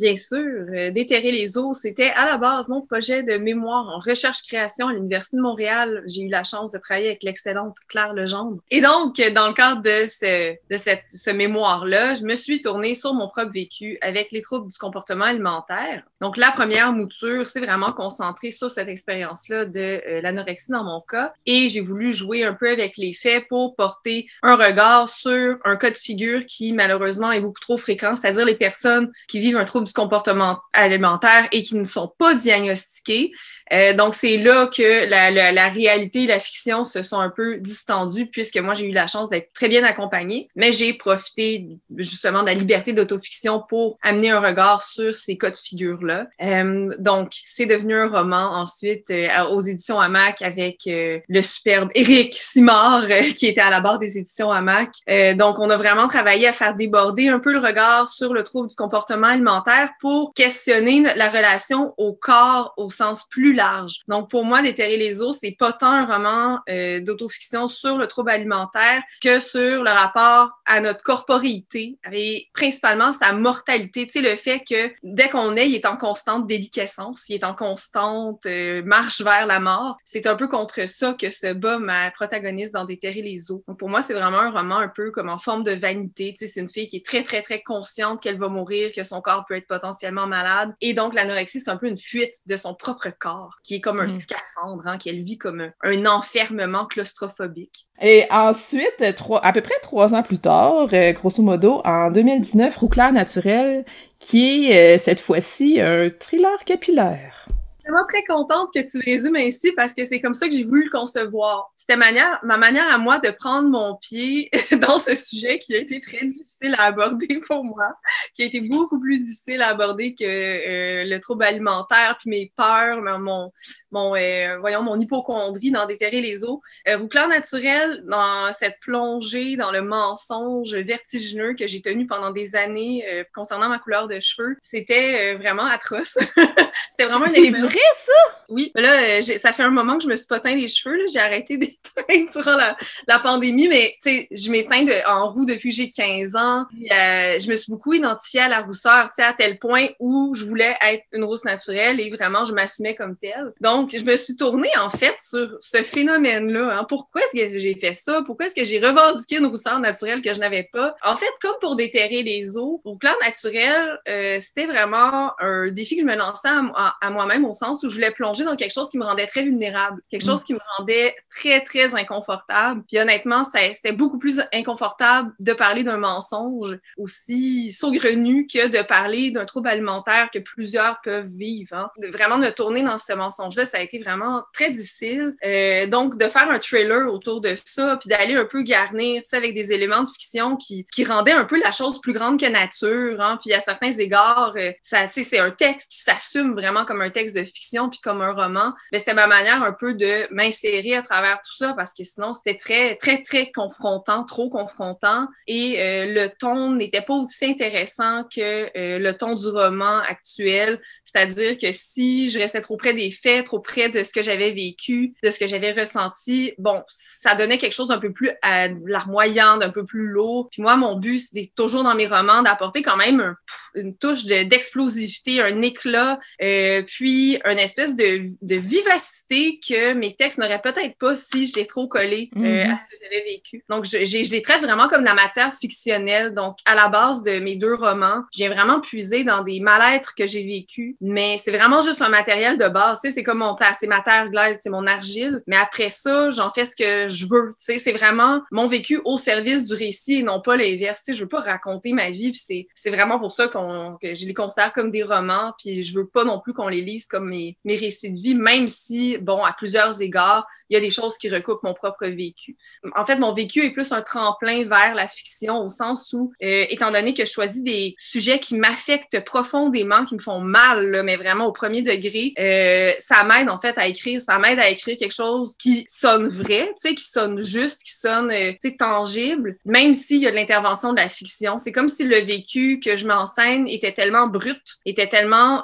Bien sûr, euh, déterrer les eaux, c'était à la base mon projet de mémoire en recherche-création à l'Université de Montréal. J'ai eu la chance de travailler avec l'excellente Claire Legendre. Et donc, dans le cadre de ce, de cette, ce mémoire-là, je me suis tournée sur mon propre vécu avec les troubles du comportement alimentaire. Donc, la première mouture, c'est vraiment concentré sur cette expérience-là de euh, l'anorexie dans mon cas. Et j'ai voulu jouer un peu avec les faits pour porter un regard sur un cas de figure qui, malheureusement, est beaucoup trop fréquent, c'est-à-dire les personnes qui vivent un trouble du comportement alimentaire et qui ne sont pas diagnostiquées, euh, donc, c'est là que la, la, la, réalité et la fiction se sont un peu distendues, puisque moi, j'ai eu la chance d'être très bien accompagnée, mais j'ai profité justement de la liberté de l'autofiction pour amener un regard sur ces cas de figure-là. Euh, donc, c'est devenu un roman ensuite euh, aux éditions Hamac avec le superbe Éric Simard, qui était à la barre des éditions Hamac. donc, on a vraiment travaillé à faire déborder un peu le regard sur le trouble du comportement alimentaire pour questionner la relation au corps au sens plus large. Donc, pour moi, Déterrer les os, c'est pas tant un roman euh, d'autofiction sur le trouble alimentaire que sur le rapport à notre corporéité et principalement sa mortalité. Tu sais, le fait que dès qu'on est, il est en constante déliquescence, il est en constante euh, marche vers la mort. C'est un peu contre ça que se bat ma protagoniste dans Déterrer les os. Donc, pour moi, c'est vraiment un roman un peu comme en forme de vanité. Tu sais, c'est une fille qui est très, très, très consciente qu'elle va mourir, que son corps peut être potentiellement malade. Et donc, l'anorexie, c'est un peu une fuite de son propre corps qui est comme un mm. scaphandre, hein, qu'elle vit comme un, enfermement claustrophobique. Et ensuite, à peu près trois ans plus tard, euh, grosso modo, en 2019, Rouclair Naturel, qui est euh, cette fois-ci un thriller capillaire vraiment très contente que tu résumes ainsi parce que c'est comme ça que j'ai voulu le concevoir. C'était manière, ma manière à moi de prendre mon pied <laughs> dans ce sujet qui a été très difficile à aborder pour moi, qui a été beaucoup plus difficile à aborder que euh, le trouble alimentaire, puis mes peurs, mon, mon euh, voyons, mon hypochondrie dans déterrer les os. Euh, Rouclair naturel, dans cette plongée dans le mensonge vertigineux que j'ai tenu pendant des années euh, concernant ma couleur de cheveux, c'était vraiment atroce. <laughs> c'était vraiment C'est vrai, ça? Oui. Là, ça fait un moment que je me suis pas teint les cheveux. J'ai arrêté <laughs> d'éteindre durant la, la, pandémie, mais tu sais, je m'éteins en roux depuis que j'ai 15 ans. je me suis beaucoup identifiée à la rousseur, tu sais, à tel point où je voulais être une rousse naturelle et vraiment, je m'assumais comme telle. Donc, donc, je me suis tournée, en fait, sur ce phénomène-là. Hein. Pourquoi est-ce que j'ai fait ça? Pourquoi est-ce que j'ai revendiqué une rousseur naturelle que je n'avais pas? En fait, comme pour déterrer les eaux, au plan naturel, euh, c'était vraiment un défi que je me lançais à, moi-même au sens où je voulais plonger dans quelque chose qui me rendait très vulnérable, quelque chose mm. qui me rendait très, très inconfortable. Puis honnêtement, c'était beaucoup plus inconfortable de parler d'un mensonge aussi saugrenu que de parler d'un trouble alimentaire que plusieurs peuvent vivre. Hein. De vraiment me tourner dans ce mensonge-là, ça a été vraiment très difficile. Euh, donc, de faire un trailer autour de ça, puis d'aller un peu garnir, tu sais, avec des éléments de fiction qui, qui rendaient un peu la chose plus grande que nature, hein, puis à certains égards, euh, ça, c'est un texte qui s'assume vraiment comme un texte de fiction, puis comme un roman. Mais c'était ma manière un peu de m'insérer à travers tout ça, parce que sinon, c'était très, très, très confrontant, trop confrontant, et euh, le ton n'était pas aussi intéressant que euh, le ton du roman actuel, c'est-à-dire que si je restais trop près des faits, trop près de ce que j'avais vécu, de ce que j'avais ressenti, bon, ça donnait quelque chose d'un peu plus à larmoyant, d'un peu plus lourd. Puis moi, mon but, c'est toujours dans mes romans d'apporter quand même une touche d'explosivité, un éclat, euh, puis une espèce de, de, vivacité que mes textes n'auraient peut-être pas si je l'ai trop collé euh, mm-hmm. à ce que j'avais vécu. Donc, je, je, les traite vraiment comme de la matière fictionnelle. Donc, à la base de mes deux romans, j'ai vraiment puisé dans des mal-êtres que j'ai vécu, mais c'est vraiment juste un matériel de base. Tu sais, c'est comme c'est ma terre glaise, c'est mon argile. Mais après ça, j'en fais ce que je veux. Tu sais, c'est vraiment mon vécu au service du récit et non pas l'inverse. Tu sais, je veux pas raconter ma vie. Puis c'est vraiment pour ça qu'on que je les considère comme des romans. Puis je veux pas non plus qu'on les lise comme mes, mes récits de vie, même si, bon, à plusieurs égards, il y a des choses qui recoupent mon propre vécu. En fait, mon vécu est plus un tremplin vers la fiction au sens où, euh, étant donné que je choisis des sujets qui m'affectent profondément, qui me font mal, mais vraiment au premier degré, euh, ça m'aide en fait à écrire, ça m'aide à écrire quelque chose qui sonne vrai, tu sais, qui sonne juste, qui sonne, euh, tangible, même s'il y a de l'intervention de la fiction. C'est comme si le vécu que je m'enseigne était tellement brut, était tellement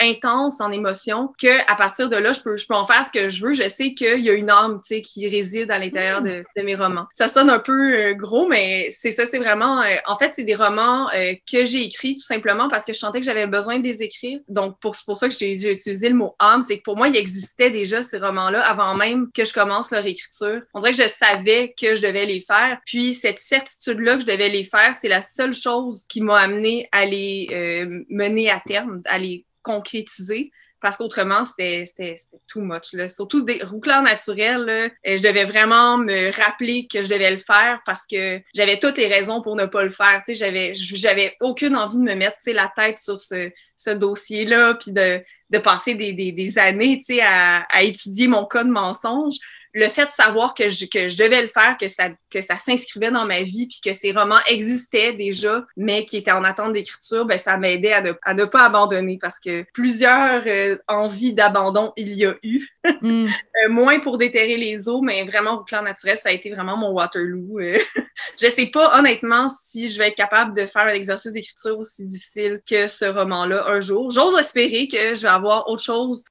intense en émotion que à partir de là, je peux, je peux en faire ce que je veux. Je sais qu'il y a une une âme, tu sais, qui réside à l'intérieur de, de, mes romans. Ça sonne un peu euh, gros, mais c'est ça, c'est vraiment, euh, en fait, c'est des romans euh, que j'ai écrits tout simplement parce que je sentais que j'avais besoin de les écrire. Donc, pour, pour ça que j'ai utilisé le mot âme, c'est que pour moi, il existait déjà ces romans-là avant même que je commence leur écriture. On dirait que je savais que je devais les faire. Puis, cette certitude-là que je devais les faire, c'est la seule chose qui m'a amené à les mener à terme, à les concrétiser parce qu'autrement, c'était too much. Là. Surtout des roucleurs naturels, là, je devais vraiment me rappeler que je devais le faire parce que j'avais toutes les raisons pour ne pas le faire. J'avais j'avais aucune envie de me mettre la tête sur ce, ce dossier-là, puis de, de passer des, des, des années à, à étudier mon cas de mensonge le fait de savoir que je, que je devais le faire, que ça, que ça s'inscrivait dans ma vie, puis que ces romans existaient déjà, mais qui étaient en attente d'écriture, ben, ça m'aidait à, à, ne pas abandonner parce que plusieurs euh, envies d'abandon il y a eu. <laughs> Mm. Euh, moins pour déterrer les eaux, mais vraiment au plan naturel, ça a été vraiment mon Waterloo. Euh. <laughs> je sais pas honnêtement si je vais être capable de faire un exercice d'écriture aussi difficile que ce roman-là un jour. J'ose espérer que je vais avoir autre chose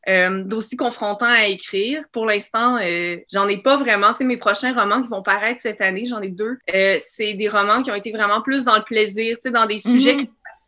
d'aussi confrontant à écrire. Pour l'instant, J'en ai pas vraiment. Tu sais, mes prochains romans qui vont paraître cette année, j'en ai deux. Euh, c'est des romans qui ont été vraiment plus dans le plaisir, tu sais, dans des sujets mhm.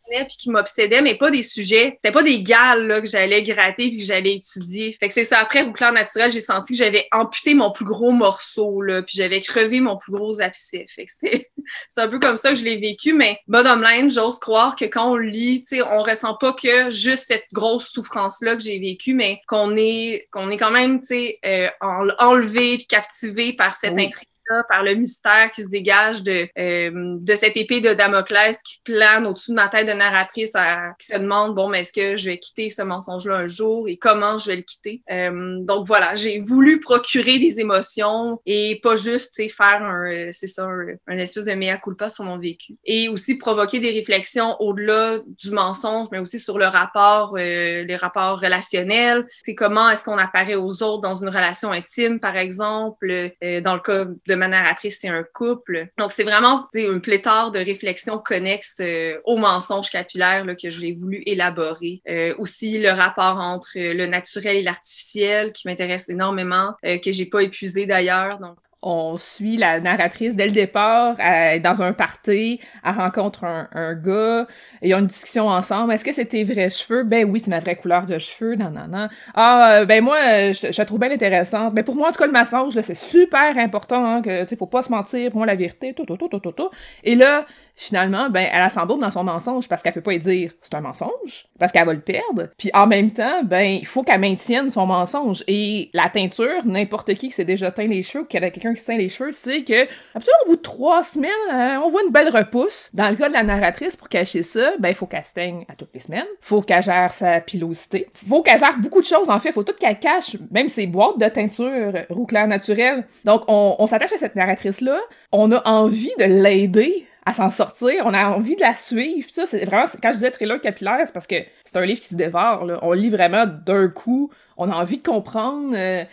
Puis qui m'obsédaient, mais pas des sujets. C'était pas des gales là, que j'allais gratter puis que j'allais étudier. Fait que c'est ça. Après, au plan naturel, j'ai senti que j'avais amputé mon plus gros morceau, là, puis j'avais crevé mon plus gros abcès. Fait que c'était <laughs> c'est un peu comme ça que je l'ai vécu, mais bottom line, j'ose croire que quand on lit, tu sais, on ressent pas que juste cette grosse souffrance-là que j'ai vécue, mais qu'on est, qu'on est quand même, tu sais, euh, enlevé puis captivé par cette intrigue par le mystère qui se dégage de, euh, de cette épée de Damoclès qui plane au-dessus de ma tête de narratrice qui se demande, bon, mais est-ce que je vais quitter ce mensonge-là un jour et comment je vais le quitter? Euh, donc voilà, j'ai voulu procurer des émotions et pas juste, faire un, c'est ça, un, espèce de mea culpa sur mon vécu. Et aussi provoquer des réflexions au-delà du mensonge, mais aussi sur le rapport, euh, les rapports relationnels. C'est comment est-ce qu'on apparaît aux autres dans une relation intime, par exemple, dans le cas de ma narratrice, c'est un couple. Donc, c'est vraiment une pléthore de réflexions connexes euh, au mensonge capillaire là, que je l'ai voulu élaborer. Euh, aussi, le rapport entre le naturel et l'artificiel qui m'intéresse énormément, euh, que j'ai pas épuisé d'ailleurs. Donc, on suit la narratrice dès le départ, elle est dans un party, elle rencontre un, un gars, ils ont une discussion ensemble. Est-ce que c'est tes vrais cheveux? Ben oui, c'est ma vraie couleur de cheveux. Non, non, non. Ah, ben moi, je, je la trouve bien intéressante. Ben pour moi, en tout cas, le massage, c'est super important, hein, que, tu sais, faut pas se mentir. Pour moi, la vérité, tout, tout, tout, tout, tout, tout. Et là, finalement, ben, elle s'embourbe dans son mensonge parce qu'elle peut pas y dire c'est un mensonge, parce qu'elle va le perdre. Puis en même temps, ben, il faut qu'elle maintienne son mensonge. Et la teinture, n'importe qui qui s'est déjà teint les cheveux, qui a quelqu'un qui se teint les cheveux, c'est que, absolument, au bout de trois semaines, euh, on voit une belle repousse. Dans le cas de la narratrice, pour cacher ça, ben, il faut qu'elle se teigne à toutes les semaines. Faut qu'elle gère sa pilosité. Faut qu'elle gère beaucoup de choses, en fait. Faut tout qu'elle cache, même ses boîtes de teinture roux clair naturel. Donc, on, on s'attache à cette narratrice-là. On a envie de l'aider à s'en sortir, on a envie de la suivre. Ça, c'est vraiment quand je disais thriller capillaire, c'est parce que c'est un livre qui se dévore. Là. On lit vraiment d'un coup, on a envie de comprendre. Euh,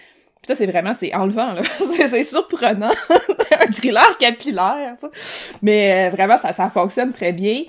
ça, c'est vraiment, c'est enlevant, là. <laughs> c'est surprenant. <laughs> un thriller capillaire, Mais euh, vraiment, ça, ça fonctionne très bien.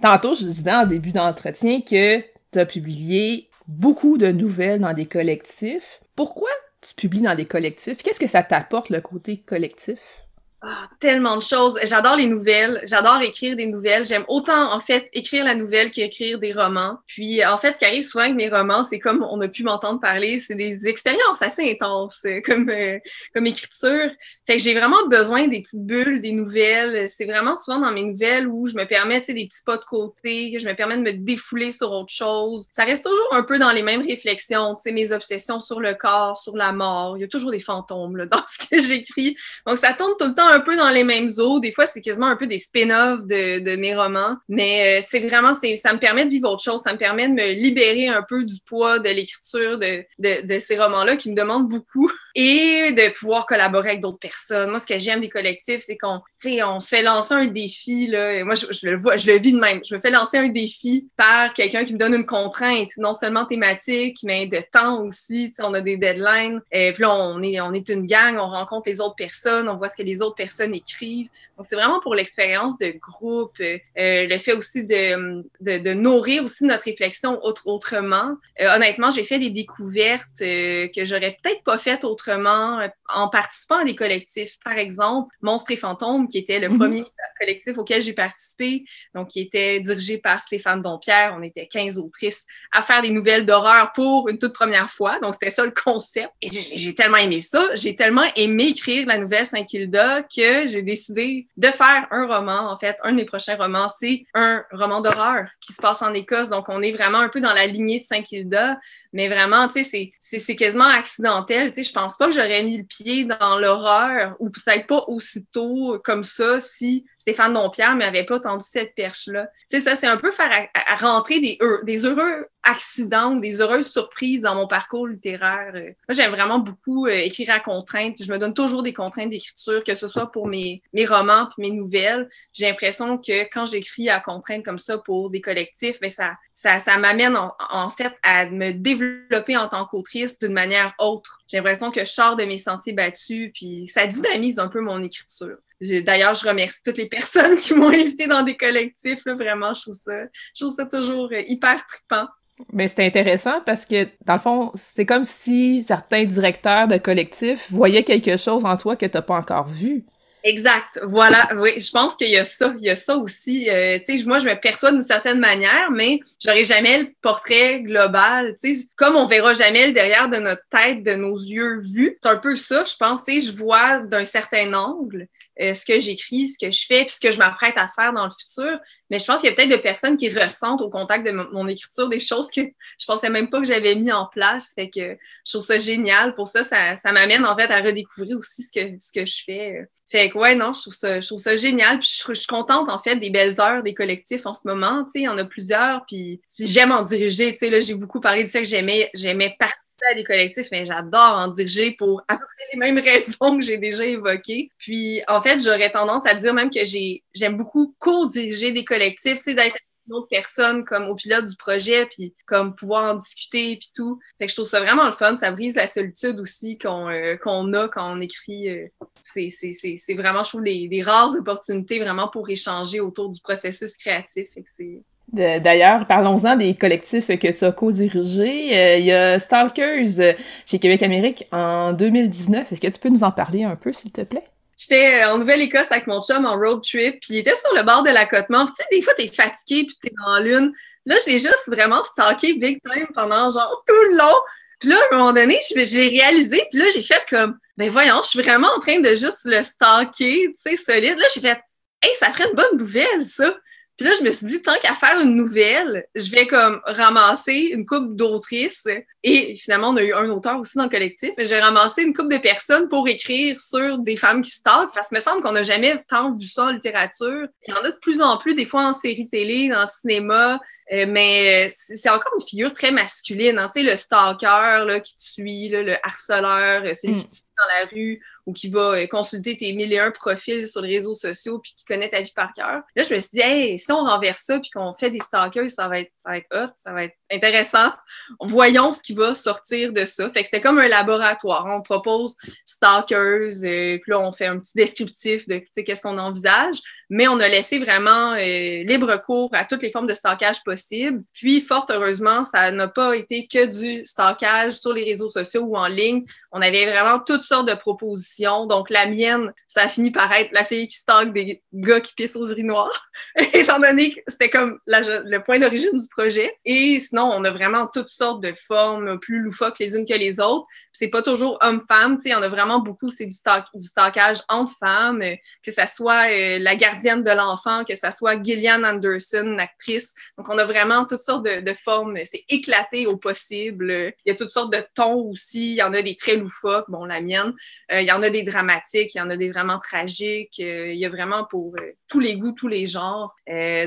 Tantôt, je disais en début d'entretien que tu as publié beaucoup de nouvelles dans des collectifs. Pourquoi tu publies dans des collectifs? Qu'est-ce que ça t'apporte, le côté collectif? Ah, tellement de choses. J'adore les nouvelles. J'adore écrire des nouvelles. J'aime autant, en fait, écrire la nouvelle qu'écrire des romans. Puis, en fait, ce qui arrive souvent avec mes romans, c'est comme on a pu m'entendre parler, c'est des expériences assez intenses euh, comme, euh, comme écriture. Fait que j'ai vraiment besoin des petites bulles, des nouvelles. C'est vraiment souvent dans mes nouvelles où je me permets, tu sais, des petits pas de côté, je me permets de me défouler sur autre chose. Ça reste toujours un peu dans les mêmes réflexions, tu sais, mes obsessions sur le corps, sur la mort. Il y a toujours des fantômes, là, <laughs> dans ce que j'écris. Donc, ça tourne tout le temps un peu dans les mêmes eaux. Des fois, c'est quasiment un peu des spin-offs de, de, mes romans. Mais euh, c'est vraiment, ça me permet de vivre autre chose. Ça me permet de me libérer un peu du poids de l'écriture de, de, de ces romans-là qui me demandent beaucoup <laughs> et de pouvoir collaborer avec d'autres personnes. Moi, ce que j'aime des collectifs, c'est qu'on, on se fait lancer un défi, là. moi, je, le vois, je le vis de même. Je me fais lancer un défi par quelqu'un qui me donne une contrainte, non seulement thématique, mais de temps aussi. On a des deadlines. Et puis là, on est, on est une gang, on rencontre les autres personnes, on voit ce que les autres personnes écrivent. Donc, c'est vraiment pour l'expérience de groupe, euh, le fait aussi de, de, de, nourrir aussi notre réflexion autre, autrement. Euh, honnêtement, j'ai fait des découvertes euh, que j'aurais peut-être pas faites autrement en participant à des collectifs. Par exemple, Monstres et fantômes, qui était le mm-hmm. premier collectif auquel j'ai participé, donc qui était dirigé par Stéphane Dompierre. On était 15 autrices à faire des nouvelles d'horreur pour une toute première fois. Donc, c'était ça le concept. Et j'ai tellement aimé ça. J'ai tellement aimé écrire la nouvelle Saint-Kilda que j'ai décidé de faire un roman. En fait, un de mes prochains romans, c'est un roman d'horreur qui se passe en Écosse. Donc, on est vraiment un peu dans la lignée de Saint-Kilda. Mais vraiment, tu sais, c'est quasiment accidentel. Tu sais, je pense pas que j'aurais mis le pied dans l'horreur ou peut-être pas aussitôt comme ça si Stéphane Dompierre m'avait pas tendu cette perche-là. Tu sais, ça, c'est un peu faire à, rentrer des, des heureux accidents, des heureuses surprises dans mon parcours littéraire. Moi, j'aime vraiment beaucoup euh, écrire à contrainte. Je me donne toujours des contraintes d'écriture, que ce soit pour mes, mes romans puis mes nouvelles. J'ai l'impression que quand j'écris à contrainte comme ça pour des collectifs, ben, ça, ça, ça m'amène en, en, fait à me développer en tant qu'autrice d'une manière autre. J'ai l'impression que je sors de mes sentiers battus, puis ça dynamise un peu mon écriture. D'ailleurs, je remercie toutes les <laughs> personnes qui m'ont invité dans des collectifs. Vraiment, je trouve ça, je trouve ça toujours euh, hyper trippant. Mais c'est intéressant parce que, dans le fond, c'est comme si certains directeurs de collectifs voyaient quelque chose en toi que tu n'as pas encore vu. Exact. Voilà. Oui, je pense qu'il y a ça. Il y a ça aussi. Euh, tu sais, moi, je me perçois d'une certaine manière, mais j'aurai jamais le portrait global. Tu sais, comme on verra jamais le derrière de notre tête, de nos yeux vus. C'est un peu ça. Je pense, tu je vois d'un certain angle. Euh, ce que j'écris, ce que je fais, puis ce que je m'apprête à faire dans le futur. Mais je pense qu'il y a peut-être des personnes qui ressentent au contact de mon écriture des choses que je pensais même pas que j'avais mis en place. Fait que je trouve ça génial. Pour ça, ça, ça m'amène en fait à redécouvrir aussi ce que, ce que je fais. Fait que ouais, non, je trouve ça, je trouve ça génial. Puis je, suis contente en fait des belles heures des collectifs en ce moment. Tu sais, il y en a plusieurs. Puis, j'aime en diriger. Tu sais, là, j'ai beaucoup parlé du fait que j'aimais, j'aimais participer à des collectifs, mais j'adore en diriger pour à peu près les mêmes <laughs> raisons que j'ai déjà évoquées. Puis, en fait, j'aurais tendance à dire même que j'ai, j'aime beaucoup co-diriger des collectifs, tu sais, d'être une autre personne comme au pilote du projet, puis comme pouvoir en discuter, puis tout. Fait que je trouve ça vraiment le fun. Ça brise la solitude aussi qu'on euh, qu'on a quand on écrit. Euh, c'est vraiment, je trouve, des, des rares opportunités vraiment pour échanger autour du processus créatif. Fait que c'est D'ailleurs, parlons-en des collectifs que tu as co-dirigés. Euh, il y a Stalkers euh, chez Québec Amérique en 2019. Est-ce que tu peux nous en parler un peu, s'il te plaît? J'étais euh, en Nouvelle-Écosse avec mon chum en road trip, puis il était sur le bord de l'accotement. Tu sais, des fois, t'es fatigué, puis t'es dans l'une. Là, je l'ai juste vraiment stalké big time pendant genre tout le long. Puis là, à un moment donné, je, l'ai réalisé, puis là, j'ai fait comme, ben voyons, je suis vraiment en train de juste le stalker, tu sais, solide. Là, j'ai fait, hey, ça ferait une bonne nouvelle, ça. Puis là, je me suis dit, tant qu'à faire une nouvelle, je vais comme ramasser une couple d'autrices. Et finalement, on a eu un auteur aussi dans le collectif. Mais j'ai ramassé une couple de personnes pour écrire sur des femmes qui stalkent. Parce que me semble qu'on n'a jamais tant vu ça en littérature. Il y en a de plus en plus, des fois en série télé, dans le cinéma. Euh, mais c'est encore une figure très masculine. Hein? Tu sais, le stalker là, qui te suit, là, le harceleur, celui mm. qui te suit dans la rue ou qui va euh, consulter tes mille et un profils sur les réseaux sociaux puis qui connaît ta vie par cœur. Là, je me suis dit, hey, si on renverse ça puis qu'on fait des stalkers, ça va être, ça va être hot, ça va être intéressant. Voyons ce qui va sortir de ça. Fait que c'était comme un laboratoire. On propose stalkers, et euh, puis là, on fait un petit descriptif de qu'est-ce qu'on envisage mais on a laissé vraiment euh, libre cours à toutes les formes de stockage possibles. Puis, fort heureusement, ça n'a pas été que du stockage sur les réseaux sociaux ou en ligne. On avait vraiment toutes sortes de propositions. Donc, la mienne, ça a fini par être la fille qui stocke des gars qui pissent aux urinoirs, <laughs> étant donné que c'était comme le point d'origine du projet. Et sinon, on a vraiment toutes sortes de formes plus loufoques les unes que les autres. C'est pas toujours homme-femme, tu sais, il y en a vraiment beaucoup, c'est du, du stockage entre femmes, que ça soit euh, la garde de l'enfant, que ça soit Gillian Anderson, actrice. Donc, on a vraiment toutes sortes de, formes. C'est éclaté au possible. Il y a toutes sortes de tons aussi. Il y en a des très loufoques, bon, la mienne. Euh, il y en a des dramatiques, il y en a des vraiment tragiques. Euh, il y a vraiment pour euh, tous les goûts, tous les genres.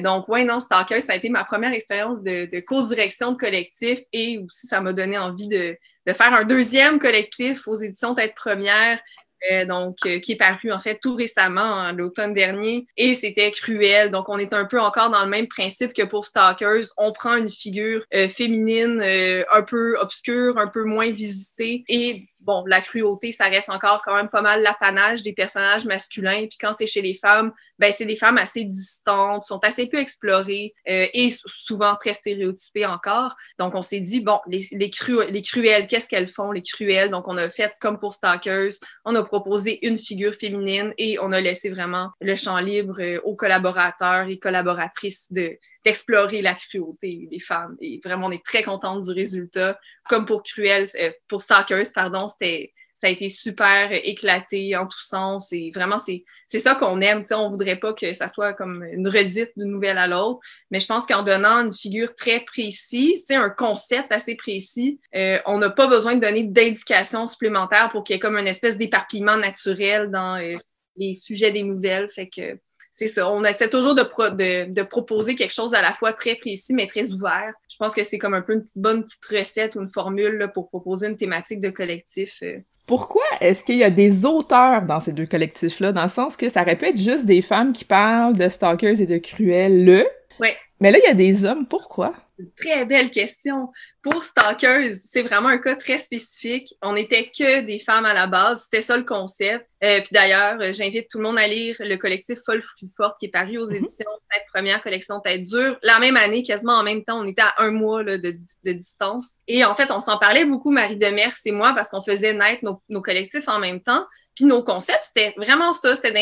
donc, ouais, non, Stalker, ça a été ma première expérience de, co-direction de collectif et aussi, ça m'a donné envie de, faire un deuxième collectif aux éditions Tête Première donc qui est paru en fait tout récemment, l'automne dernier, et c'était cruel. Donc on est un peu encore dans le même principe que pour Stalkers. On prend une figure féminine un peu obscure, un peu moins visitée, et bon, la cruauté, ça reste encore quand même pas mal l'apanage des personnages masculins. Puis quand c'est chez les femmes, ben c'est des femmes assez distantes, sont assez peu explorées euh, et souvent très stéréotypées encore. Donc on s'est dit bon, les, les, cru les cruelles, qu'est-ce qu'elles font les cruelles? Donc on a fait comme pour Stalkers, on a proposé une figure féminine et on a laissé vraiment le champ libre euh, aux collaborateurs et collaboratrices de d'explorer la cruauté des femmes. Et vraiment, on est très contente du résultat. Comme pour Cruel, euh, pour Stalkers, pardon, c'était ça a été super éclaté en tous sens. Et vraiment, c'est ça qu'on aime. sais, on voudrait pas que ça soit comme une redite d'une nouvelle à l'autre. Mais je pense qu'en donnant une figure très précise, un concept assez précis, euh, on n'a pas besoin de donner d'indications supplémentaires pour qu'il y ait comme une espèce d'éparpillement naturel dans euh, les sujets des nouvelles. Fait que c'est ça. On essaie toujours de, de, proposer quelque chose à la fois très précis, mais très ouvert. Je pense que c'est comme un peu une bonne petite recette ou une formule pour proposer une thématique de collectif. Euh. Pourquoi est-ce qu'il y a des auteurs dans ces deux collectifs-là, dans le sens que ça aurait pu être juste des femmes qui parlent de Stalkers et de Cruel, le? Oui. Mais là, il y a des hommes. Pourquoi? Très belle question. Pour Stalkers, c'est vraiment un cas très spécifique. On n'était que des femmes à la base. C'était ça le concept. Euh, puis d'ailleurs, j'invite tout le monde à lire le collectif Folle Fruit Forte qui est paru aux mhm. éditions Tête Première, collection Tête Dure. La même année, quasiment en même temps, on était à un mois de, de, distance. Et en fait, on s'en parlait beaucoup, Marie Demers et moi, parce qu'on faisait naître nos, nos collectifs en même temps. Puis nos concepts, c'était vraiment ça, c'était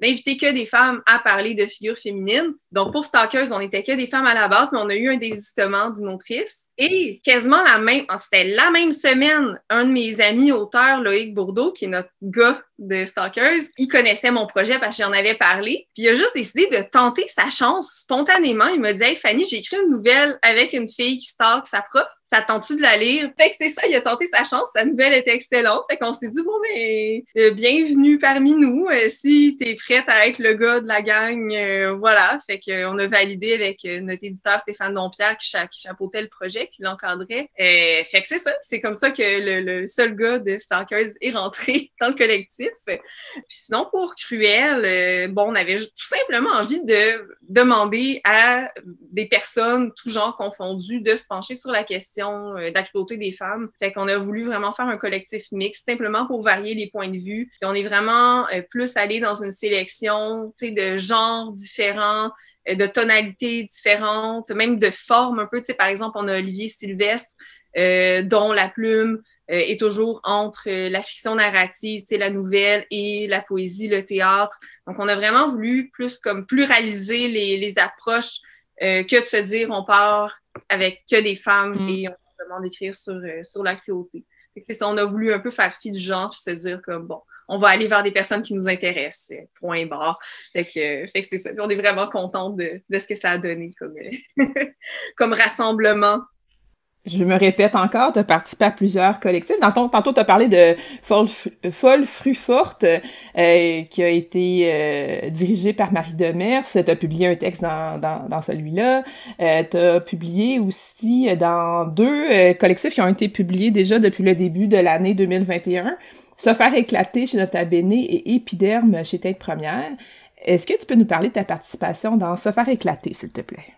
d'inviter que des femmes à parler de figures féminines. Donc pour Stalkers, on n'était que des femmes à la base, mais on a eu un désistement d'une autrice. Et quasiment la même, c'était la même semaine, un de mes amis auteurs, Loïc Bourdeau, qui est notre gars de Stalkers, il connaissait mon projet parce que j'en avais parlé. Puis il a juste décidé de tenter sa chance spontanément. Il m'a dit Hey Fanny, j'ai écrit une nouvelle avec une fille qui stalk sa prof. Ça tente-tu de la lire? Fait que c'est ça, il a tenté sa chance. Sa nouvelle était excellente. Fait qu'on s'est dit Bon, mais euh, bienvenue parmi nous. Euh, si t'es prête à être le gars de la gang, euh, voilà. Fait qu'on a validé avec notre éditeur Stéphane Dompierre qui, qui chapeautait le projet, qui l'encadrait. fait que c'est ça. C'est comme ça que le, le seul gars de Stalkers est rentré <laughs> dans le collectif. Puis sinon, pour Cruel, euh, bon, on avait tout simplement envie de demander à des personnes, tout genre confondues, de se pencher sur la question euh, de la cruauté des femmes. Fait qu'on a voulu vraiment faire un collectif mixte, simplement pour varier les points de vue. On est vraiment euh, plus allé dans une sélection, de genres différents, de tonalités différentes, même de formes un peu. Tu sais, par exemple, on a Olivier Sylvestre, dont la plume est toujours entre euh, la fiction narrative, c'est la nouvelle et la poésie, le théâtre. Donc, on a vraiment voulu plus comme pluraliser les, les approches euh, que de se dire on part avec que des femmes mm. et on demande d'écrire sur, sur la cruauté. C'est ça, on a voulu un peu faire fi du genre puis se dire comme bon, on va aller vers des personnes qui nous intéressent, point barre. Fait que, fait que c'est ça. on est vraiment contents de, de, ce que ça a donné comme, <laughs> comme rassemblement je me répète encore, tu as participé à plusieurs collectifs. Tantôt, tu as parlé de Folle, Folle Frue Forte, euh, qui a été euh, dirigé par Marie Demers. Tu as publié un texte dans, dans, dans celui-là. Euh, tu as publié aussi dans deux euh, collectifs qui ont été publiés déjà depuis le début de l'année 2021. Se faire éclater chez Nota Bene et Épiderme chez Tête Première. Est-ce que tu peux nous parler de ta participation dans Se faire éclater, s'il te plaît?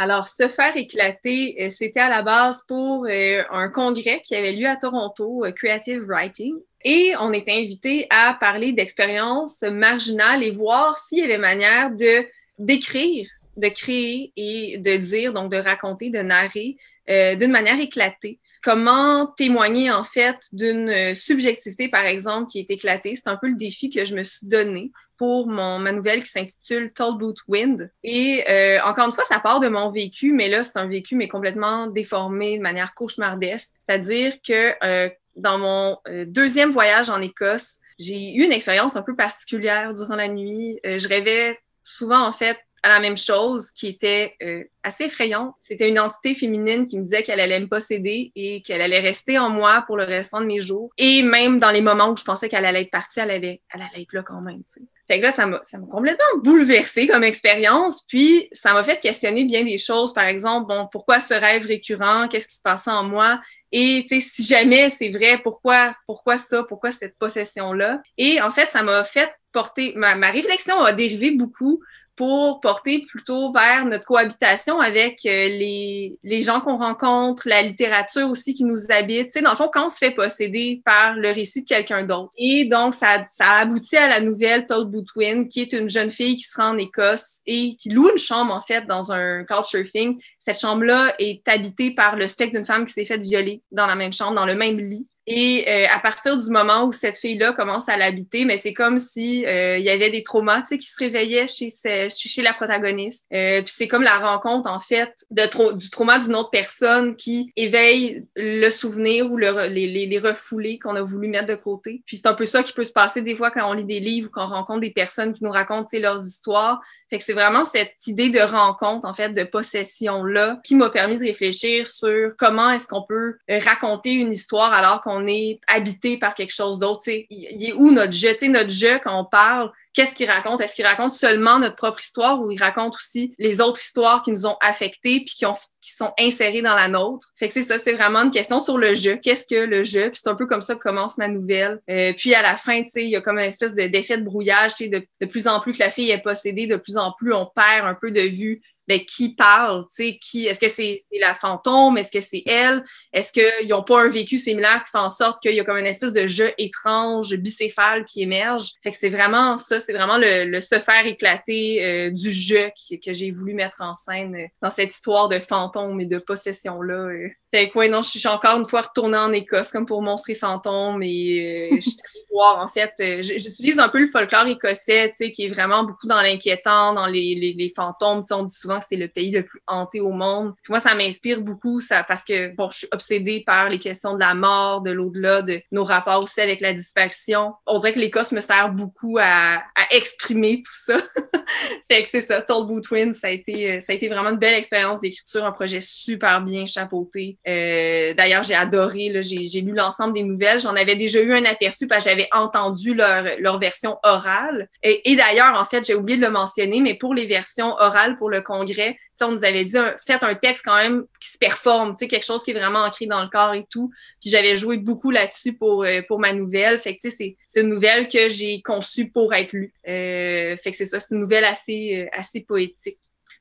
Alors, se faire éclater, euh, c'était à la base pour euh, un congrès qui avait lieu à Toronto, euh, Creative Writing. Et on était invité à parler d'expériences marginales et voir s'il y avait manière de d'écrire, de créer et de dire, donc de raconter, de narrer d'une manière éclatée comment témoigner en fait d'une subjectivité, par exemple, qui est éclatée? C'est un peu le défi que je me suis donné pour mon, ma nouvelle qui s'intitule Tall Boot Wind. Et euh, encore une fois, ça part de mon vécu, mais là, c'est un vécu, mais complètement déformé de manière cauchemardesque. C'est-à-dire que euh, dans mon euh, deuxième voyage en Écosse, j'ai eu une expérience un peu particulière durant la nuit. je rêvais souvent, en fait, à la même chose qui était euh, assez effrayante. C'était une entité féminine qui me disait qu'elle allait me posséder et qu'elle allait rester en moi pour le restant de mes jours. Et même dans les moments où je pensais qu'elle allait être partie, elle allait, elle allait être là quand même. T'sais. Fait que là, ça m'a, complètement bouleversée comme expérience. Puis, ça m'a fait questionner bien des choses. Par exemple, bon, pourquoi ce rêve récurrent? Qu'est-ce qui se passait en moi? Et si jamais c'est vrai, pourquoi, pourquoi ça? Pourquoi cette possession-là? Et en fait, ça m'a fait porter, ma réflexion a dérivé beaucoup pour porter plutôt vers notre cohabitation avec euh, les, les gens qu'on rencontre, la littérature aussi qui nous habite. Tu sais, dans le fond, quand on se fait posséder par le récit de quelqu'un d'autre. Et donc, ça, ça a abouti à la nouvelle Todd Bootwin, qui est une jeune fille qui se rend en Écosse et qui loue une chambre, en fait, dans un couchsurfing. Cette chambre-là est habitée par le spectre d'une femme qui s'est faite violer dans la même chambre, dans le même lit. Et euh, à partir du moment où cette fille-là commence à l'habiter, mais c'est comme si euh, il y avait des traumas, qui se réveillaient chez, chez la protagoniste. Euh, puis c'est comme la rencontre en fait de du trauma d'une autre personne qui éveille le souvenir ou le, les, les, les refoulés qu'on a voulu mettre de côté. Puis c'est un peu ça qui peut se passer des fois quand on lit des livres, quand on rencontre des personnes qui nous racontent leurs histoires. Fait que c'est vraiment cette idée de rencontre, en fait, de possession-là, qui m'a permis de réfléchir sur comment est-ce qu'on peut raconter une histoire alors qu'on est habité par quelque chose d'autre. Il est où notre jeu? notre jeu, quand on parle, qu'est-ce qu'il raconte? Est-ce qu'il raconte seulement notre propre histoire ou il raconte aussi les autres histoires qui nous ont affectés puis qui, ont, qui sont insérées dans la nôtre? Fait que c'est ça, c'est vraiment une question sur le jeu. Qu'est-ce que le jeu? Puis c'est un peu comme ça que commence ma nouvelle. Euh, puis à la fin, tu il y a comme une espèce de d'effet de brouillage, de plus en plus que la fille est possédée, de plus en plus on perd un peu de vue ben, qui parle, qui, est-ce que c'est la fantôme, est-ce que c'est elle, est-ce qu'ils n'ont pas un vécu similaire qui fait en sorte qu'il y a comme une espèce de jeu étrange, bicéphale qui émerge? Fait que c'est vraiment ça, c'est vraiment le, se faire éclater euh, du jeu que j'ai voulu mettre en scène euh, dans cette histoire de fantôme et de possession-là. Euh. Fait que, ouais, non, je suis encore une fois retournée en Écosse comme pour Monstres et fantômes et je suis allée voir, en fait, j'utilise un peu le folklore écossais, tu sais, qui est vraiment beaucoup dans l'inquiétant, dans les, les, les fantômes, on dit souvent c'est le pays le plus hanté au monde. moi, ça m'inspire beaucoup ça, parce que bon, je suis obsédée par les questions de la mort, de l'au-delà, de nos rapports aussi avec la disparition. On dirait que l'Écosse me sert beaucoup à, à exprimer tout ça. <laughs> fait que c'est ça, Boot Twin, ça a été, euh, ça a été vraiment une belle expérience d'écriture, un projet super bien chapeauté. Euh, D'ailleurs, j'ai adoré, j'ai lu l'ensemble des nouvelles. J'en avais déjà eu un aperçu parce que j'avais entendu leur, leur version orale. Et, d'ailleurs, en fait, j'ai oublié de le mentionner, mais pour les versions orales pour le congrès, on nous avait dit, faites un texte quand même qui se performe, quelque chose qui est vraiment ancré dans le corps et tout. Puis j'avais joué beaucoup là-dessus pour, euh, pour ma nouvelle. Fait que, c'est une nouvelle que j'ai conçue pour être lue. Euh, fait que c'est ça, c'est une nouvelle assez, euh, assez poétique.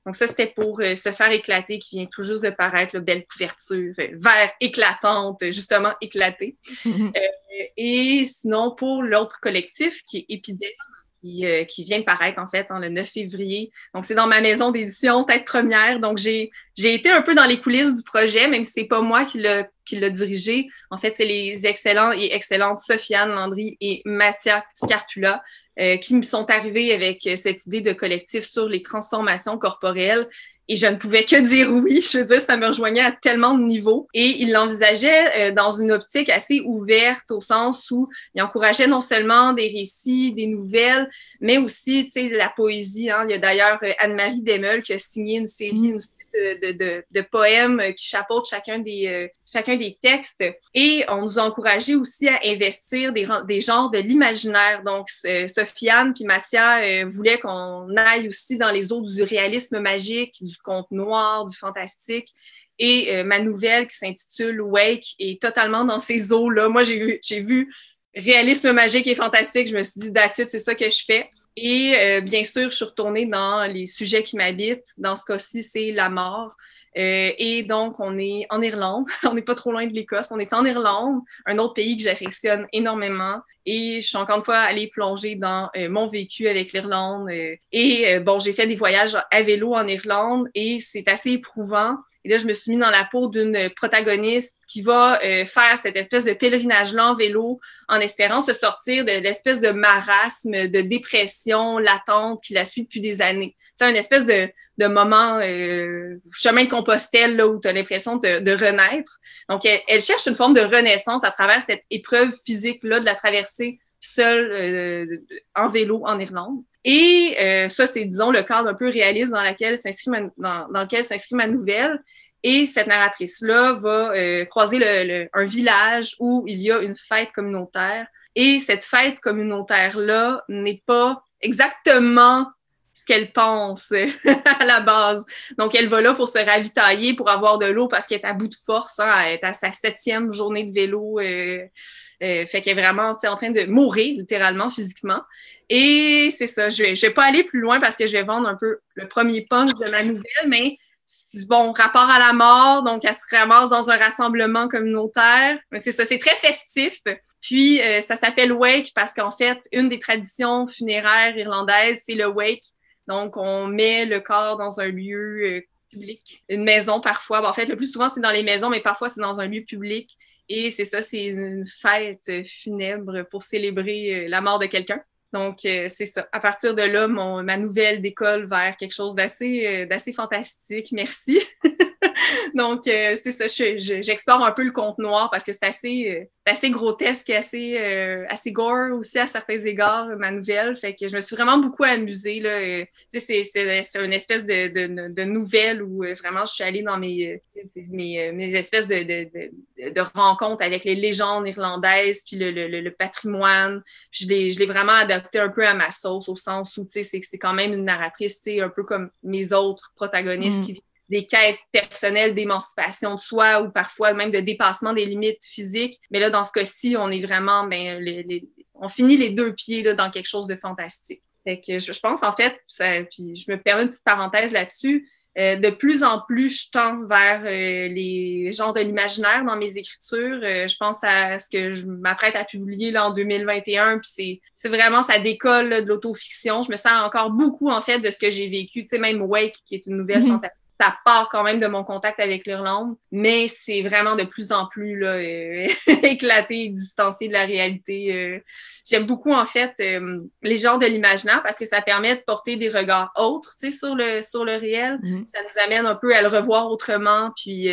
Donc ça, c'était pour se faire éclater, qui vient tout juste de paraître, la belle couverture, vert éclatante, justement éclatée. <laughs> et sinon, pour l'autre collectif, qui est Épidème, euh, qui, vient de paraître en fait le 9 février. Donc c'est dans ma maison d'édition, tête première. Donc j'ai j'ai été un peu dans les coulisses du projet, même si c'est pas moi qui l'a qui l'a dirigé. En fait, c'est les excellents et excellentes Sofiane Landry et Mathia Scarpula euh, qui me sont arrivés avec cette idée de collectif sur les transformations corporelles et je ne pouvais que dire oui. <laughs> Je veux dire, ça me rejoignait à tellement de niveaux. Et il l'envisageait euh, dans une optique assez ouverte, au sens où il encourageait non seulement des récits, des nouvelles, mais aussi, tu sais, la poésie. Hein. Il y a d'ailleurs euh, Anne-Marie Demel qui a signé une série, une de, poèmes qui chapeautent chacun des, euh, chacun des textes. Et on nous a encouragé aussi à investir des, des genres de l'imaginaire. Donc, Sofiane puis Mathia voulaient qu'on aille aussi dans les eaux du réalisme magique, du conte noir, du fantastique. Et euh, ma nouvelle qui s'intitule Wake est totalement dans ces eaux-là. Moi, j'ai vu, vu réalisme magique et fantastique. Je me suis dit, that's c'est ça que je fais. Et euh, bien sûr, je suis retournée dans les sujets qui m'habitent. Dans ce cas-ci, c'est la mort. Euh, et donc, on est en Irlande. <laughs> on n'est pas trop loin de l'Écosse. On est en Irlande, un autre pays que j'affectionne énormément. Et je suis encore une fois allée plonger dans euh, mon vécu avec l'Irlande. Euh, et bon, j'ai fait des voyages à vélo en Irlande et c'est assez éprouvant. Et là, je me suis mis dans la peau d'une protagoniste qui va faire cette espèce de pèlerinage-là en vélo en espérant se sortir de l'espèce de marasme, de dépression latente qui la suit depuis des années. C'est une espèce de, de moment euh, chemin de Compostelle là, où tu as l'impression de, de, renaître. Donc, elle, cherche une forme de renaissance à travers cette épreuve physique-là de la traversée seule euh, en vélo en Irlande. Et euh, ça, c'est, disons, le cadre un peu réaliste dans, laquelle s'inscrit dans, lequel s'inscrit ma nouvelle. Et cette narratrice-là va euh, croiser le, un village où il y a une fête communautaire. Et cette fête communautaire-là n'est pas exactement ce qu'elle pense <laughs> à la base. Donc, elle va là pour se ravitailler, pour avoir de l'eau parce qu'elle est à bout de force. Hein, elle est à sa septième journée de vélo. Euh, euh, fait qu'elle est vraiment en train de mourir, littéralement, physiquement. Et c'est ça, je je vais pas aller plus loin parce que je vais vendre un peu le premier punch de ma nouvelle, mais bon, rapport à la mort, donc elle se ramasse dans un rassemblement communautaire. C'est ça, c'est très festif. Puis euh, ça s'appelle wake parce qu'en fait, une des traditions funéraires irlandaises, c'est le wake. Donc on met le corps dans un lieu euh, public, une maison parfois. en fait, le plus souvent c'est dans les maisons, mais parfois c'est dans un lieu public. Et c'est ça, c'est une fête funèbre pour célébrer euh, la mort de quelqu'un. Donc, euh, c'est ça. À partir de là, mon, ma nouvelle décolle vers quelque chose d'assez, euh, d'assez fantastique. Merci. <laughs> Donc, euh, c'est ça. j'explore un peu le conte noir parce que c'est assez, assez grotesque et assez, assez gore aussi à certains égards, ma nouvelle. Fait que je me suis vraiment beaucoup amusée. Là. c'est, une espèce de, de, de nouvelle où vraiment je suis allée dans mes, mes, mes espèces de, rencontres avec les légendes irlandaises puis le, le, le patrimoine. je l'ai, je l'ai vraiment adapté un peu à ma sauce au sens où c'est, c'est quand même une narratrice un peu comme mes autres protagonistes mm. qui vivent des quêtes personnelles d'émancipation de soi ou parfois même de dépassement des limites physiques. Mais là, dans ce cas-ci, on est vraiment, ben, les, on finit les deux pieds là, dans quelque chose de fantastique. Fait que je, je pense en fait, ça, puis je me permets une petite parenthèse là-dessus, euh, de plus en plus, je tends vers euh, les genres de l'imaginaire dans mes écritures. Euh, je pense à ce que je m'apprête à publier là, en 2021, puis c'est vraiment, ça décolle de l'autofiction. Je me sens encore beaucoup, en fait, de ce que j'ai vécu. Tu sais, même Wake, qui est une nouvelle mm-hmm. fantastique ça part quand même de mon contact avec l'Irlande, mais c'est vraiment de plus en plus là, euh, <laughs> éclaté et distancé de la réalité. Euh. J'aime beaucoup, en fait, euh, les genres de l'imaginaire parce que ça permet de porter des regards autres sur le, sur le réel. Mm-hmm. Ça nous amène un peu à le revoir autrement, puis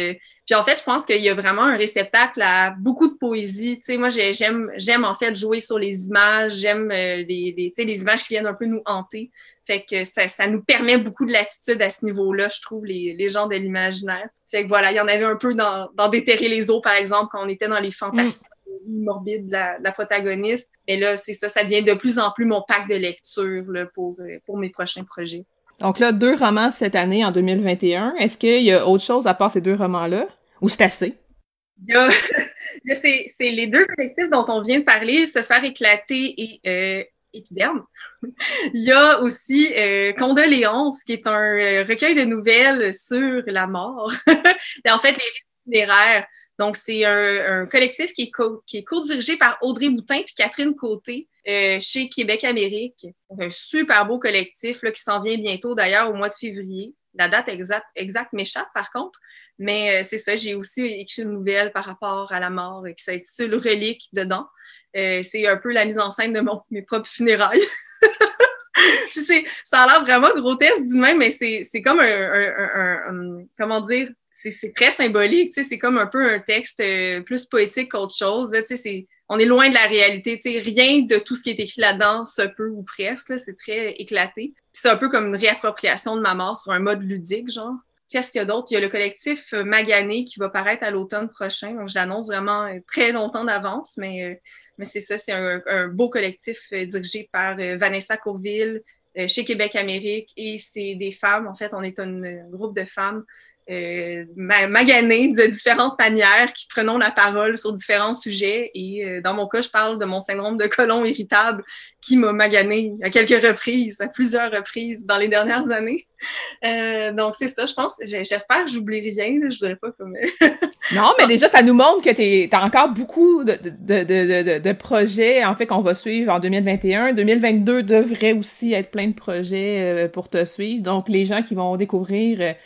puis en fait, je pense qu'il y a vraiment un réceptacle à beaucoup de poésie. Tu sais, moi, j'aime, j'aime en fait jouer sur les images, j'aime les, les, les images qui viennent un peu nous hanter. Fait que ça, ça nous permet beaucoup de latitude à ce niveau-là, je trouve, les, les gens de l'imaginaire. Fait que voilà, il y en avait un peu dans, dans Déterrer les eaux, par exemple, quand on était dans les fantasmes morbides de la, la, protagoniste. Mais là, c'est ça, ça devient de plus en plus mon pack de lecture là, pour, pour mes prochains projets. Donc là, deux romans cette année, en 2021. Est-ce qu'il y a autre chose à part ces deux romans-là? Ou c'est assez? Il y a, <laughs> les deux collectifs dont on vient de parler, Se faire éclater et euh, Épiderme. <laughs> Il y a aussi euh, Condoléances, qui est un euh, recueil de nouvelles sur la mort. <laughs> et en fait, les funéraires. Donc, c'est un, collectif qui est, co qui est co-dirigé par Audrey Boutin et Catherine Côté euh, chez Québec Amérique. Un super beau collectif là, qui s'en vient bientôt, d'ailleurs, au mois de février. La date exacte, exacte m'échappe, par contre. Mais c'est ça, j'ai aussi écrit une nouvelle par rapport à la mort qui s'intitule Relique dedans. Euh, c'est un peu la mise en scène de mon, mes propres funérailles. <laughs> ça a l'air vraiment grotesque du même, mais c'est comme un, comment dire, c'est très symbolique, c'est comme un peu un texte euh, plus poétique qu'autre chose. On est loin de la réalité, rien de tout ce qui est écrit là-dedans se peut ou presque, c'est très éclaté. C'est un peu comme une réappropriation de ma mort sur un mode ludique, genre. Qu'est-ce qu'il y a d'autre? Il y a le collectif Magané qui va paraître à l'automne prochain, donc je l'annonce vraiment euh, très longtemps d'avance, mais mais c'est ça, c'est un, beau collectif euh, dirigé par euh, Vanessa Courville euh, chez Québec Amérique et c'est des femmes. En fait, on est un groupe de femmes euh, maganées de différentes manières, qui prenons la parole sur différents sujets. Et euh, dans mon cas, je parle de mon syndrome de colon irritable qui m'a magané à quelques reprises, à plusieurs reprises dans les dernières années. Euh, donc, c'est ça, je pense. J'espère que j'oublie rien. je voudrais pas comme. <laughs> non, mais déjà, ça nous montre que tu as encore beaucoup de, de, de, de, projets, en fait, qu'on va suivre en 2021. 2022 devrait aussi être plein de projets pour te suivre. Donc, les gens qui vont découvrir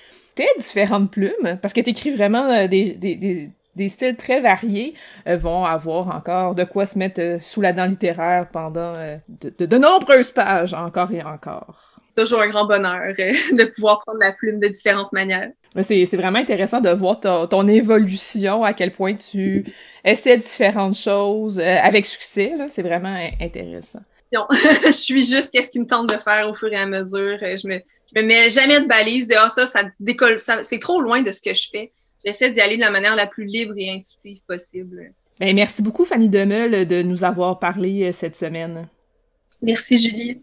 différentes plumes, parce que tu écris vraiment euh, des, des, des, styles très variés, euh, vont avoir encore de quoi se mettre euh, sous la dent littéraire pendant de, de, nombreuses pages, encore et encore. C'est toujours un grand bonheur <laughs> de pouvoir prendre la plume de différentes manières. C'est vraiment intéressant de voir ton, évolution, à quel point tu essaies différentes choses avec succès. C'est vraiment intéressant. Non, <laughs> je suis juste qu'est-ce qui me tente de faire au fur et à mesure? Je me, je me mets jamais de balise de ah, ça, ça décolle, ça, c'est trop loin de ce que je fais. J'essaie d'y aller de la manière la plus libre et intuitive possible. Ben, merci beaucoup, Fanny Demeul, de nous avoir parlé euh, cette semaine. Merci, Julie.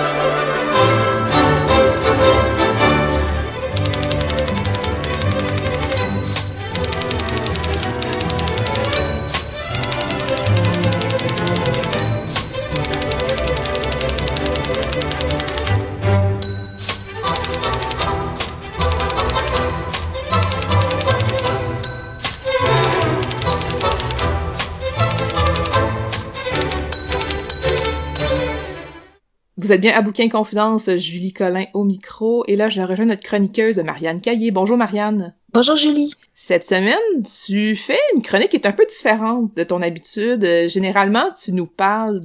Vous êtes bien à Bouquin Confidence, Julie Collin au micro, et là je rejoins notre chroniqueuse Marianne Caillé. Bonjour Marianne. Bonjour Julie. Cette semaine, tu fais une chronique qui est un peu différente de ton habitude. Euh, généralement, tu nous parles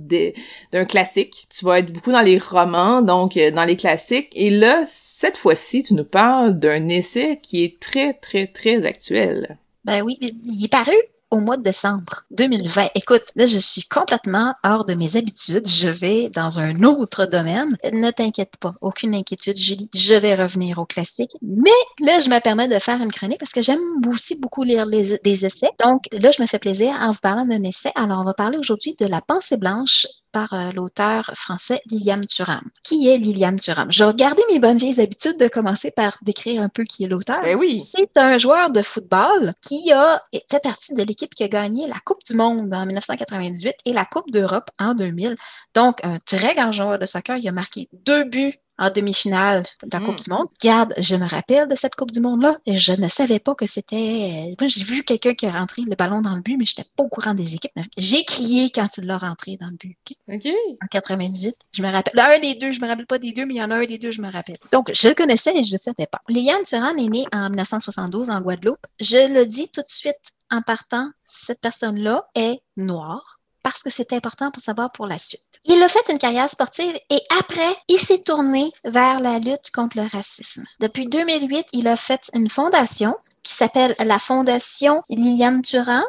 d'un classique. Tu vas être beaucoup dans les romans, donc euh, dans les classiques. Et là, cette fois-ci, tu nous parles d'un essai qui est très, très, très actuel. Ben oui, il est paru au mois de décembre 2020. Écoute, là, je suis complètement hors de mes habitudes. Je vais dans un autre domaine. Ne t'inquiète pas, aucune inquiétude, Julie. Je vais revenir au classique. Mais là, je me permets de faire une chronique parce que j'aime aussi beaucoup lire des essais. Donc là, je me fais plaisir en vous parlant d'un essai. Alors, on va parler aujourd'hui de La pensée blanche par euh, l'auteur français Liliane Thuram. Qui est Liliane Thuram? Je vais regarder mes bonnes vieilles habitudes de commencer par décrire un peu qui est l'auteur. Ben oui. C'est un joueur de football qui a fait partie de l'équipe qui a gagné la Coupe du Monde en 1998 et la Coupe d'Europe en 2000. Donc, un très grand joueur de soccer. Il a marqué deux buts en demi-finale de la Coupe mm. du Monde. Regarde, je me rappelle de cette Coupe du Monde-là et je ne savais pas que c'était. Moi, j'ai vu quelqu'un qui a rentré le ballon dans le but, mais je n'étais pas au courant des équipes. J'ai crié quand il l'a rentré dans le but. OK? En 98. Je me rappelle. Un des deux, je me rappelle pas des deux, mais il y en a un des deux, je me rappelle. Donc, je le connaissais et je ne savais pas. Liliane Turan est née en 1972 en Guadeloupe. Je le dis tout de suite en partant, cette personne-là est noire parce que c'est important pour savoir pour la suite. Il a fait une carrière sportive et après, il s'est tourné vers la lutte contre le racisme. Depuis 2008, il a fait une fondation qui s'appelle la Fondation Liliane Thuram,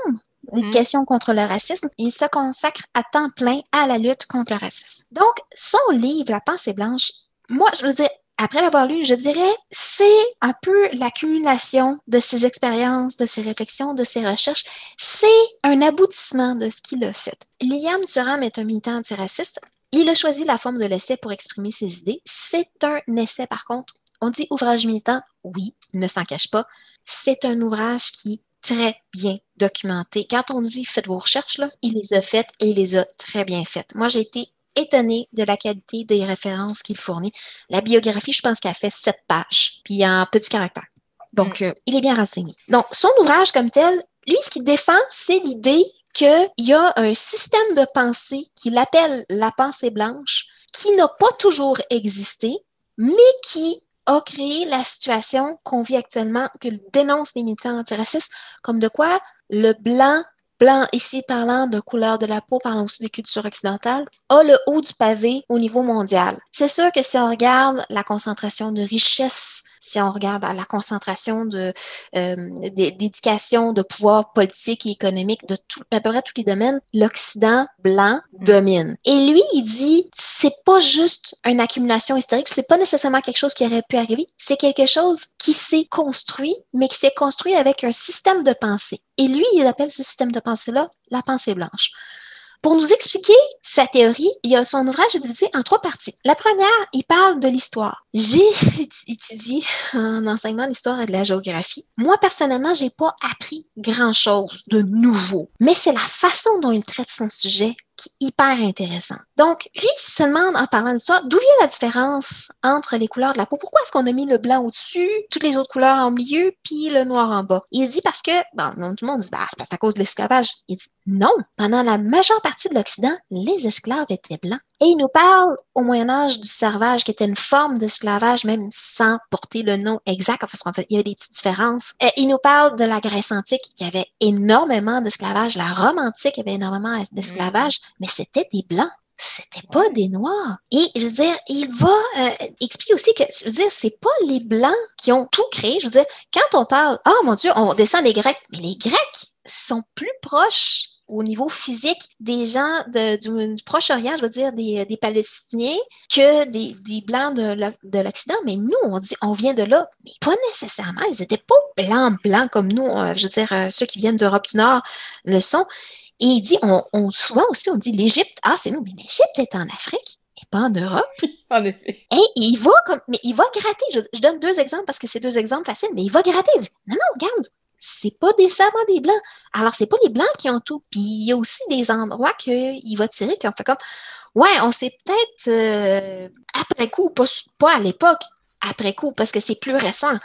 l'éducation contre le racisme. Il se consacre à temps plein à la lutte contre le racisme. Donc, son livre, La pensée blanche, moi, je veux dire, après l'avoir lu, je dirais, c'est un peu l'accumulation de ses expériences, de ses réflexions, de ses recherches. C'est un aboutissement de ce qu'il a fait. Liam Thuram est un militant antiraciste. Il a choisi la forme de l'essai pour exprimer ses idées. C'est un essai, par contre. On dit ouvrage militant, oui, ne s'en cache pas. C'est un ouvrage qui est très bien documenté. Quand on dit faites vos recherches, là, il les a faites et il les a très bien faites. Moi, j'ai été étonné de la qualité des références qu'il fournit. La biographie, je pense qu'elle fait sept pages, puis en petit caractère. Donc, mm. euh, il est bien renseigné. Donc, son ouvrage comme tel, lui, ce qu'il défend, c'est l'idée qu'il y a un système de pensée qu'il appelle la pensée blanche, qui n'a pas toujours existé, mais qui a créé la situation qu'on vit actuellement, que dénoncent les militants antiracistes, comme de quoi le blanc blanc ici parlant de couleur de la peau, parlant aussi de culture occidentale, a le haut du pavé au niveau mondial. C'est sûr que si on regarde la concentration de richesse si on regarde la concentration de euh, d'éducation, de pouvoir politique et économique de tout, à peu près tous les domaines, l'Occident blanc mm. domine. Et lui, il dit, c'est pas juste une accumulation historique, c'est pas nécessairement quelque chose qui aurait pu arriver, c'est quelque chose qui s'est construit, mais qui s'est construit avec un système de pensée. Et lui, il appelle ce système de pensée-là la pensée blanche. Pour nous expliquer sa théorie, il a son ouvrage est divisé en trois parties. La première, il parle de l'histoire. J'ai <laughs> étudié en enseignement l'histoire et de la géographie. Moi, personnellement, j'ai pas appris grand-chose de nouveau, mais c'est la façon dont il traite son sujet hyper intéressant. Donc, lui, il se demande, en parlant d'histoire, d'où vient la différence entre les couleurs de la peau? Pourquoi est-ce qu'on a mis le blanc au-dessus, toutes les autres couleurs en milieu, puis le noir en bas? Il dit parce que, bon, tout le monde dit, bah, c'est à cause de l'esclavage. Il dit, non. Pendant la majeure partie de l'Occident, les esclaves étaient blancs. Et il nous parle au Moyen Âge du servage, qui était une forme d'esclavage, même sans porter le nom exact, parce qu'en fait, il y a des petites différences. Et il nous parle de la Grèce antique, qui avait énormément d'esclavage. La Rome antique avait énormément d'esclavage, mais c'était des Blancs c'était pas des noirs. Et je veux dire, il va euh, expliquer aussi que, je veux dire, c'est pas les blancs qui ont tout créé. Je veux dire, quand on parle, oh mon Dieu, on descend des Grecs, mais les Grecs, sont plus proches au niveau physique des gens de, du, du Proche-Orient, je veux dire, des, des Palestiniens, que des, des Blancs de l'Occident. Mais nous, on dit, on vient de là, mais pas nécessairement. Ils n'étaient pas blancs, blancs comme nous. euh, je veux dire, euh, ceux qui viennent d'Europe du Nord le sont. Et il dit, on, on, souvent aussi, on dit l'Égypte, ah, c'est nous, mais l'Égypte est en Afrique et pas en Europe. <laughs> En effet. Et il va comme, mais il va gratter. Je, je donne deux exemples parce que c'est deux exemples faciles, mais il va gratter. Il dit, non, non, regarde, c'est pas nécessairement des blancs. Alors, c'est pas les blancs qui ont tout. Puis, il y a aussi des endroits qu'il va tirer qui ont fait comme, ouais, on s'est peut-être, euh, après coup, pas, pas à l'époque, après coup, parce que c'est plus récent,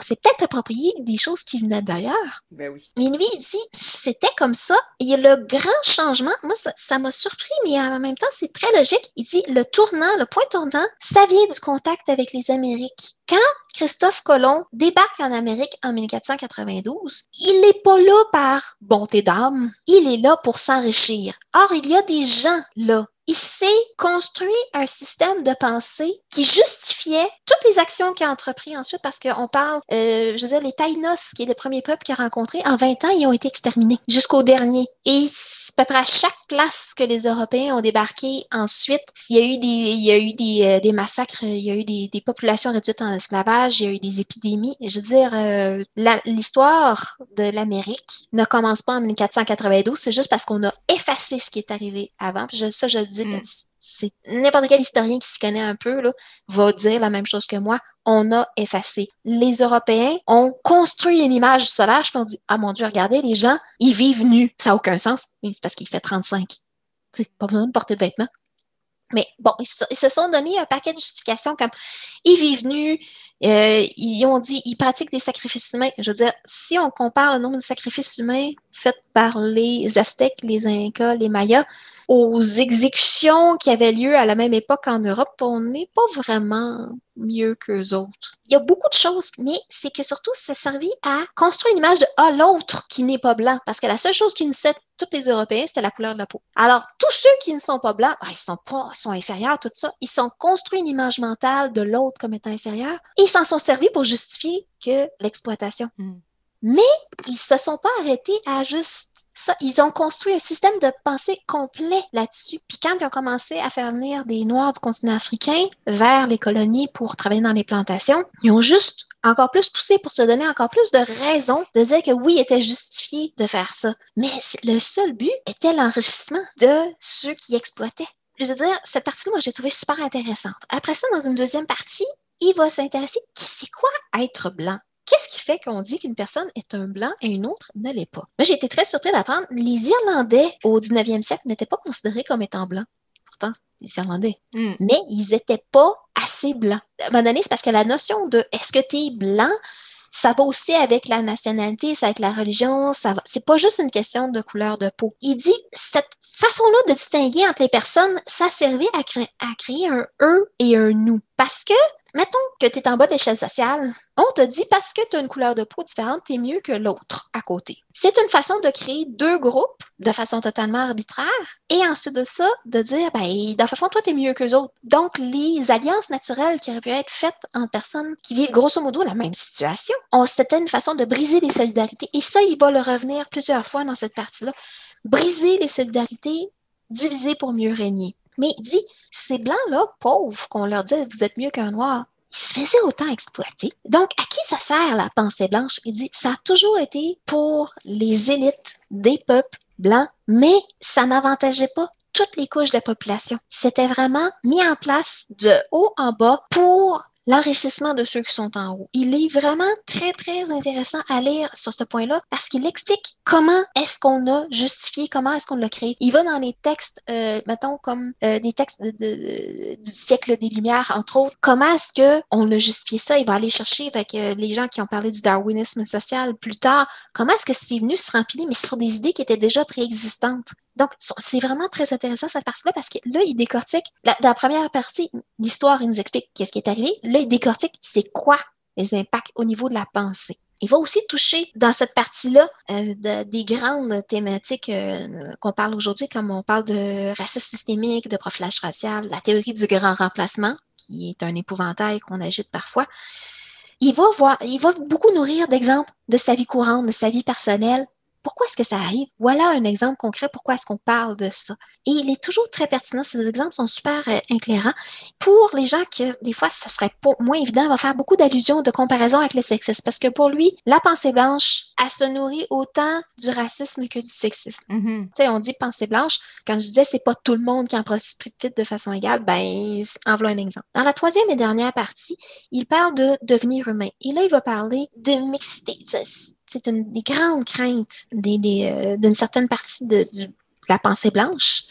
on s'est peut-être approprié des choses qui venaient d'ailleurs. Ben oui. Mais lui, il dit, c'était comme ça. Et le grand changement, moi, ça ça m'a surpris, mais en même temps, c'est très logique. Il dit, le tournant, le point tournant, ça vient du contact avec les Amériques. Quand Christophe Colomb débarque en Amérique en 1492, il n'est pas là par bonté d'âme. Il est là pour s'enrichir. Or, il y a des gens là il s'est construit un système de pensée qui justifiait toutes les actions qu'il a entreprises ensuite parce qu'on parle, euh, je veux dire, les Taïnos, qui est le premier peuple qu'il a rencontré, en 20 ans, ils ont été exterminés jusqu'au dernier. Et à peu près à chaque place que les Européens ont débarqué ensuite, il y a eu des, il y a eu des, euh, des massacres, il y a eu des, des, populations réduites en esclavage, il y a eu des épidémies. Je veux dire, euh, l'histoire de l'Amérique ne commence pas en 1492, c'est juste parce qu'on a effacé ce qui est arrivé avant. Je, ça, je le dis Mm. c'est n'importe quel historien qui s'y connaît un peu là, va dire la même chose que moi. On a effacé. Les Européens ont construit une image sauvage, puis on dit Ah mon Dieu, regardez, les gens, ils vivent nus. Ça n'a aucun sens. Mais c'est parce qu'il fait 35. C'est pas besoin de porter de vêtements. Mais bon, ils se, ils se, sont donné un paquet de justifications comme ils vivent nus, euh, ils ont dit ils pratiquent des sacrifices humains. Je veux dire, si on compare le nombre de sacrifices humains faits par les Aztèques, les Incas, les Mayas, aux exécutions qui avaient lieu à la même époque en Europe, on n'est pas vraiment mieux qu'eux autres. Il y a beaucoup de choses, mais c'est que surtout, ça servi à construire une image de ah, l'autre qui n'est pas blanc. Parce que la seule chose qui unissait tous les Européens, c'était la couleur de la peau. Alors, tous ceux qui ne sont pas blancs, ah, ils sont inférieurs, tout ça, ils sont construits une image mentale de l'autre comme étant inférieur et ils s'en sont servis pour justifier que l'exploitation. Mm. Mais ils se sont pas arrêtés à juste ça. Ils ont construit un système de pensée complet là-dessus. Puis quand ils ont commencé à faire venir des Noirs du continent africain vers les colonies pour travailler dans les plantations, ils ont juste encore plus poussé pour se donner encore plus de raisons de dire que oui, il était justifié de faire ça. Mais le seul but était l'enrichissement de ceux qui exploitaient. Je veux dire, cette partie-là, moi, j'ai trouvé super intéressante. Après ça, dans une deuxième partie, il va s'intéresser, c'est quoi être blanc? Qu'est-ce qui fait qu'on dit qu'une personne est un blanc et une autre ne l'est pas? Moi, j'ai été très surpris d'apprendre les Irlandais au 19e siècle n'étaient pas considérés comme étant blancs. Pourtant, les Irlandais. Mm. Mais ils n'étaient pas assez blancs. À un moment donné, c'est parce que la notion de est-ce que tu es blanc, ça va aussi avec la nationalité, c'est avec la religion, ça va. C'est pas juste une question de couleur de peau. Il dit cette façon-là de distinguer entre les personnes, ça servait à créer un eux et un nous. Parce que mettons que tu es en bas de l'échelle sociale, on te dit parce que tu as une couleur de peau différente, tu es mieux que l'autre à côté. C'est une façon de créer deux groupes de façon totalement arbitraire et ensuite de ça, de dire, ben, dans le fond, toi, tu es mieux que autres. Donc, les alliances naturelles qui auraient pu être faites entre personnes qui vivent grosso modo la même situation, c'était une façon de briser les solidarités. Et ça, il va le revenir plusieurs fois dans cette partie-là. Briser les solidarités, diviser pour mieux régner. Mais il dit, ces blancs-là, pauvres, qu'on leur dit, vous êtes mieux qu'un noir, ils se faisaient autant exploiter. Donc, à qui ça sert la pensée blanche? Il dit, ça a toujours été pour les élites des peuples blancs, mais ça n'avantageait pas toutes les couches de la population. C'était vraiment mis en place de haut en bas pour l'enrichissement de ceux qui sont en haut. Il est vraiment très, très intéressant à lire sur ce point-là parce qu'il explique comment est-ce qu'on a justifié, comment est-ce qu'on l'a créé. Il va dans les textes, euh, mettons, comme euh, des textes du siècle des Lumières, entre autres, comment est-ce qu'on a justifié ça? Il va aller chercher avec euh, les gens qui ont parlé du darwinisme social plus tard, comment est-ce que c'est venu se remplir, mais sur des idées qui étaient déjà préexistantes? Donc, c'est vraiment très intéressant cette partie-là parce que là, il décortique. La, dans la première partie, l'histoire, il nous explique qu'est-ce qui est arrivé. Là, il décortique c'est quoi les impacts au niveau de la pensée. Il va aussi toucher dans cette partie-là euh, de, des grandes thématiques euh, qu'on parle aujourd'hui, comme on parle de racisme systémique, de profilage racial, la théorie du grand remplacement, qui est un épouvantail qu'on agite parfois. Il va, voir, il va beaucoup nourrir d'exemples de sa vie courante, de sa vie personnelle, pourquoi est-ce que ça arrive? Voilà un exemple concret, pourquoi est-ce qu'on parle de ça? Et il est toujours très pertinent, ces exemples sont super euh, éclairants. Pour les gens que des fois, ça serait pas moins évident, va faire beaucoup d'allusions, de comparaison avec le sexisme, parce que pour lui, la pensée blanche, elle se nourrit autant du racisme que du sexisme. Mhm. Tu sais, on dit pensée blanche, quand je disais c'est pas tout le monde qui en profite de façon égale, ben, en voilà un exemple. Dans la troisième et dernière partie, il parle de devenir humain. Et là, il va parler de mixité. C'est- une des grandes craintes euh, d'une certaine partie de, la pensée blanche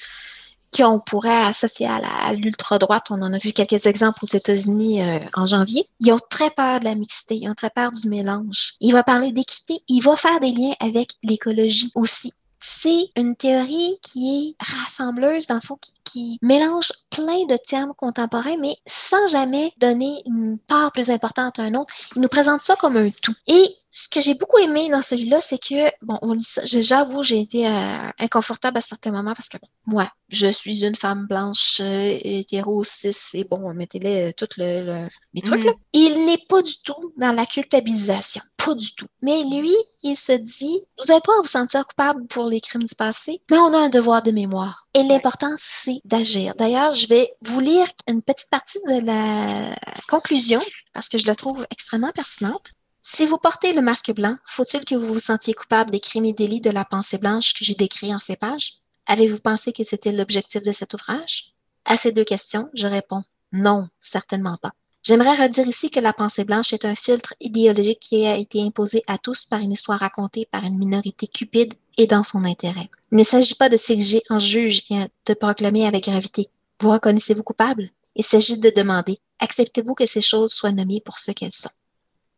qu'on pourrait associer à l'ultra-droite. On en a vu quelques exemples aux États-Unis euh, en janvier. Ils ont très peur de la mixité, ils ont très peur du mélange. Il va parler d'équité, il va faire des liens avec l'écologie aussi. C'est une théorie qui est rassembleuse, dans le fond, qui, qui mélange plein de termes contemporains, mais sans jamais donner une part plus importante à un autre. Il nous présente ça comme un tout. Et ce que j'ai beaucoup aimé dans celui-là, c'est que, bon, j'avoue, j'ai été euh, inconfortable à certains moments parce que, bon, moi, je suis une femme blanche, euh, hétéro, cis, et bon, mettez-les euh, tout le, le- les trucs, là. Il n'est pas du tout dans la culpabilisation. Pas du tout. Mais lui, il se dit, vous n'avez pas à vous sentir coupable pour les crimes du passé, mais on a un devoir de mémoire. Et l'important, c'est d'agir. D'ailleurs, je vais vous lire une petite partie de la conclusion parce que je la trouve extrêmement pertinente. Si vous portez le masque blanc, faut-il que vous vous sentiez coupable des crimes et délits de la pensée blanche que j'ai décrits en ces pages? Avez-vous pensé que c'était l'objectif de cet ouvrage? À ces deux questions, je réponds non, certainement pas. J'aimerais redire ici que la pensée blanche est un filtre idéologique qui a été imposé à tous par une histoire racontée par une minorité cupide et dans son intérêt. Il ne s'agit pas de s'ériger en juge et de proclamer avec gravité. Vous reconnaissez-vous coupable? Il s'agit de demander, acceptez-vous que ces choses soient nommées pour ce qu'elles sont?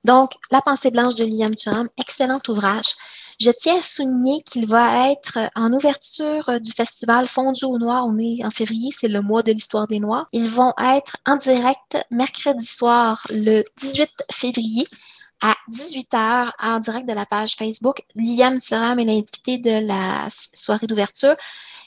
Donc, La pensée blanche de Liam Thuram, excellent ouvrage. Je tiens à souligner qu'il va être en ouverture euh, du festival Fondu au Noir. On est en février, c'est le mois de l'histoire des Noirs. Ils vont être en direct mercredi soir, le 18 février à 18h en direct de la page Facebook. Liam Thuram est l'invité de la soirée d'ouverture.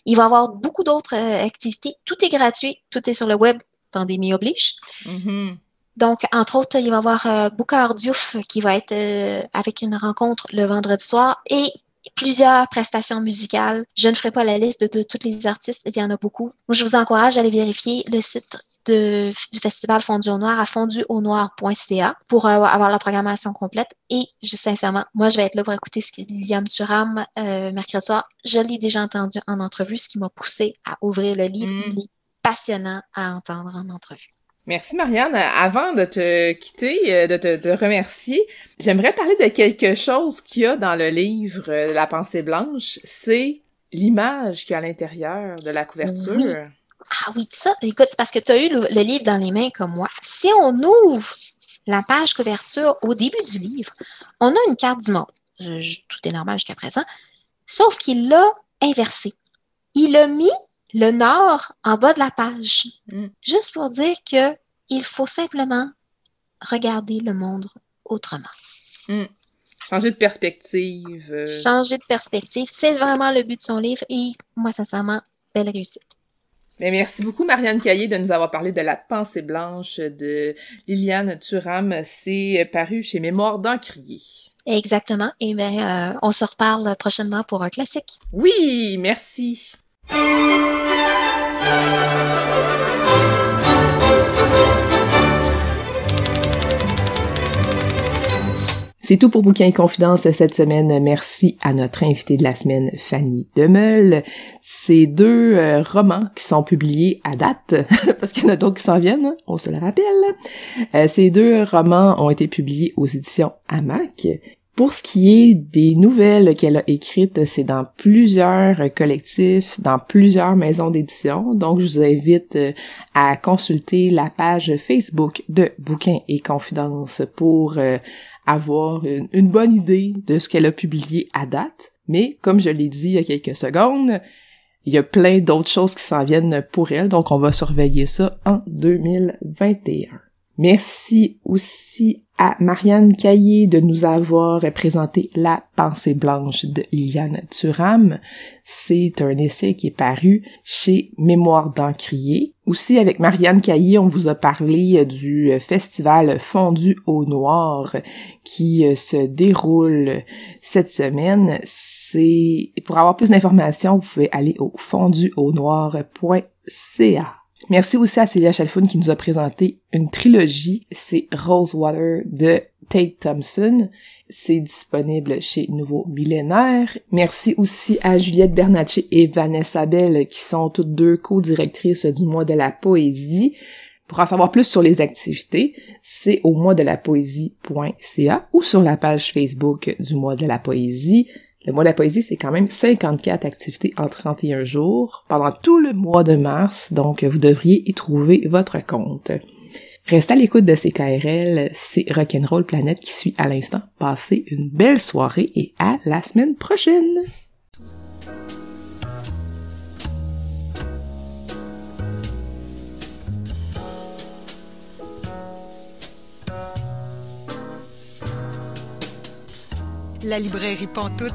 Il va y avoir beaucoup d'autres euh, activités. Tout est gratuit, tout est sur le web. Pandémie oblige. Mhm. Donc, entre autres, il va y avoir euh, Boucard Diouf qui va être euh, avec une rencontre le vendredi soir et plusieurs prestations musicales. Je ne ferai pas la liste de, de tous les artistes, il y en a beaucoup. Moi, je vous encourage à aller vérifier le site de, du festival Fondu au Noir à fonduaunoir.ca pour euh, avoir la programmation complète. Et je, sincèrement, moi, je vais être là pour écouter ce que Liam Thuram euh, mercredi soir. Je l'ai déjà entendu en entrevue, ce qui m'a poussé à ouvrir le livre. Mm. Il est passionnant à entendre en entrevue. Merci Marianne. Avant de te quitter, euh, de te remercier, j'aimerais parler de quelque chose qu'il y a dans le livre euh, La pensée blanche. C'est l'image qu'il y a à l'intérieur de la couverture. Ah oui, ça, écoute, c'est parce que tu as eu le, livre dans les mains comme moi. Si on ouvre la page couverture au début du livre, on a une carte du monde. Tout est normal jusqu'à présent. Sauf qu'il l'a inversé. Il a mis le nord en bas de la page. Mm. Juste pour dire que il faut simplement regarder le monde autrement. Changer de perspective. euh, Changer de perspective, c'est vraiment le but de son livre et moi, sincèrement, belle réussite. Mais merci beaucoup, Marianne Caillé, de nous avoir parlé de La pensée blanche de Liliane Thuram. C'est paru chez Mémoire d'Encrier. Exactement. Et bien, euh, on se reparle prochainement pour un classique. Oui, merci. C'est tout pour Bouquin et Confidence cette semaine. Merci à notre invitée de la semaine, Fanny Demeul. Ces deux euh, romans qui sont publiés à date, <laughs> parce qu'il y en a d'autres qui s'en viennent, on se le rappelle. Euh, ces deux romans ont été publiés aux éditions Hamac. Pour ce qui est des nouvelles qu'elle a écrites, c'est dans plusieurs collectifs, dans plusieurs maisons d'édition. Donc, je vous invite euh, à consulter la page Facebook de Bouquins et Confidences pour euh, avoir une, une bonne idée de ce qu'elle a publié à date. Mais, comme je l'ai dit il y a quelques secondes, il y a plein d'autres choses qui s'en viennent pour elle, donc on va surveiller ça en 2021. Merci aussi à Marianne Caillé de nous avoir présenté La pensée blanche de Liliane Thuram. C'est un essai qui est paru chez Mémoire d'Encrier. Aussi, avec Marianne Caillé, on vous a parlé du festival Fondu au Noir qui se déroule cette semaine. C'est pour avoir plus d'informations, vous pouvez aller au fonduaunoir.ca. Merci aussi à Célia Chalfoun qui nous a présenté une trilogie, c'est Rosewater de Tate Thompson. C'est disponible chez Nouveau Millénaire. Merci aussi à Juliette Bernatchez et Vanessa Bell qui sont toutes deux co-directrices du mois de la poésie. Pour en savoir plus sur les activités, c'est au mois de la poésie.ca ou sur la page Facebook du mois de la poésie. Le mois de la poésie, c'est quand même 54 activités en 31 jours pendant tout le mois de mars, donc vous devriez y trouver votre compte. Restez à l'écoute de CKRL, c'est Rock'n'Roll Planète qui suit à l'instant. Passez une belle soirée et à la semaine prochaine! La librairie Pantoute,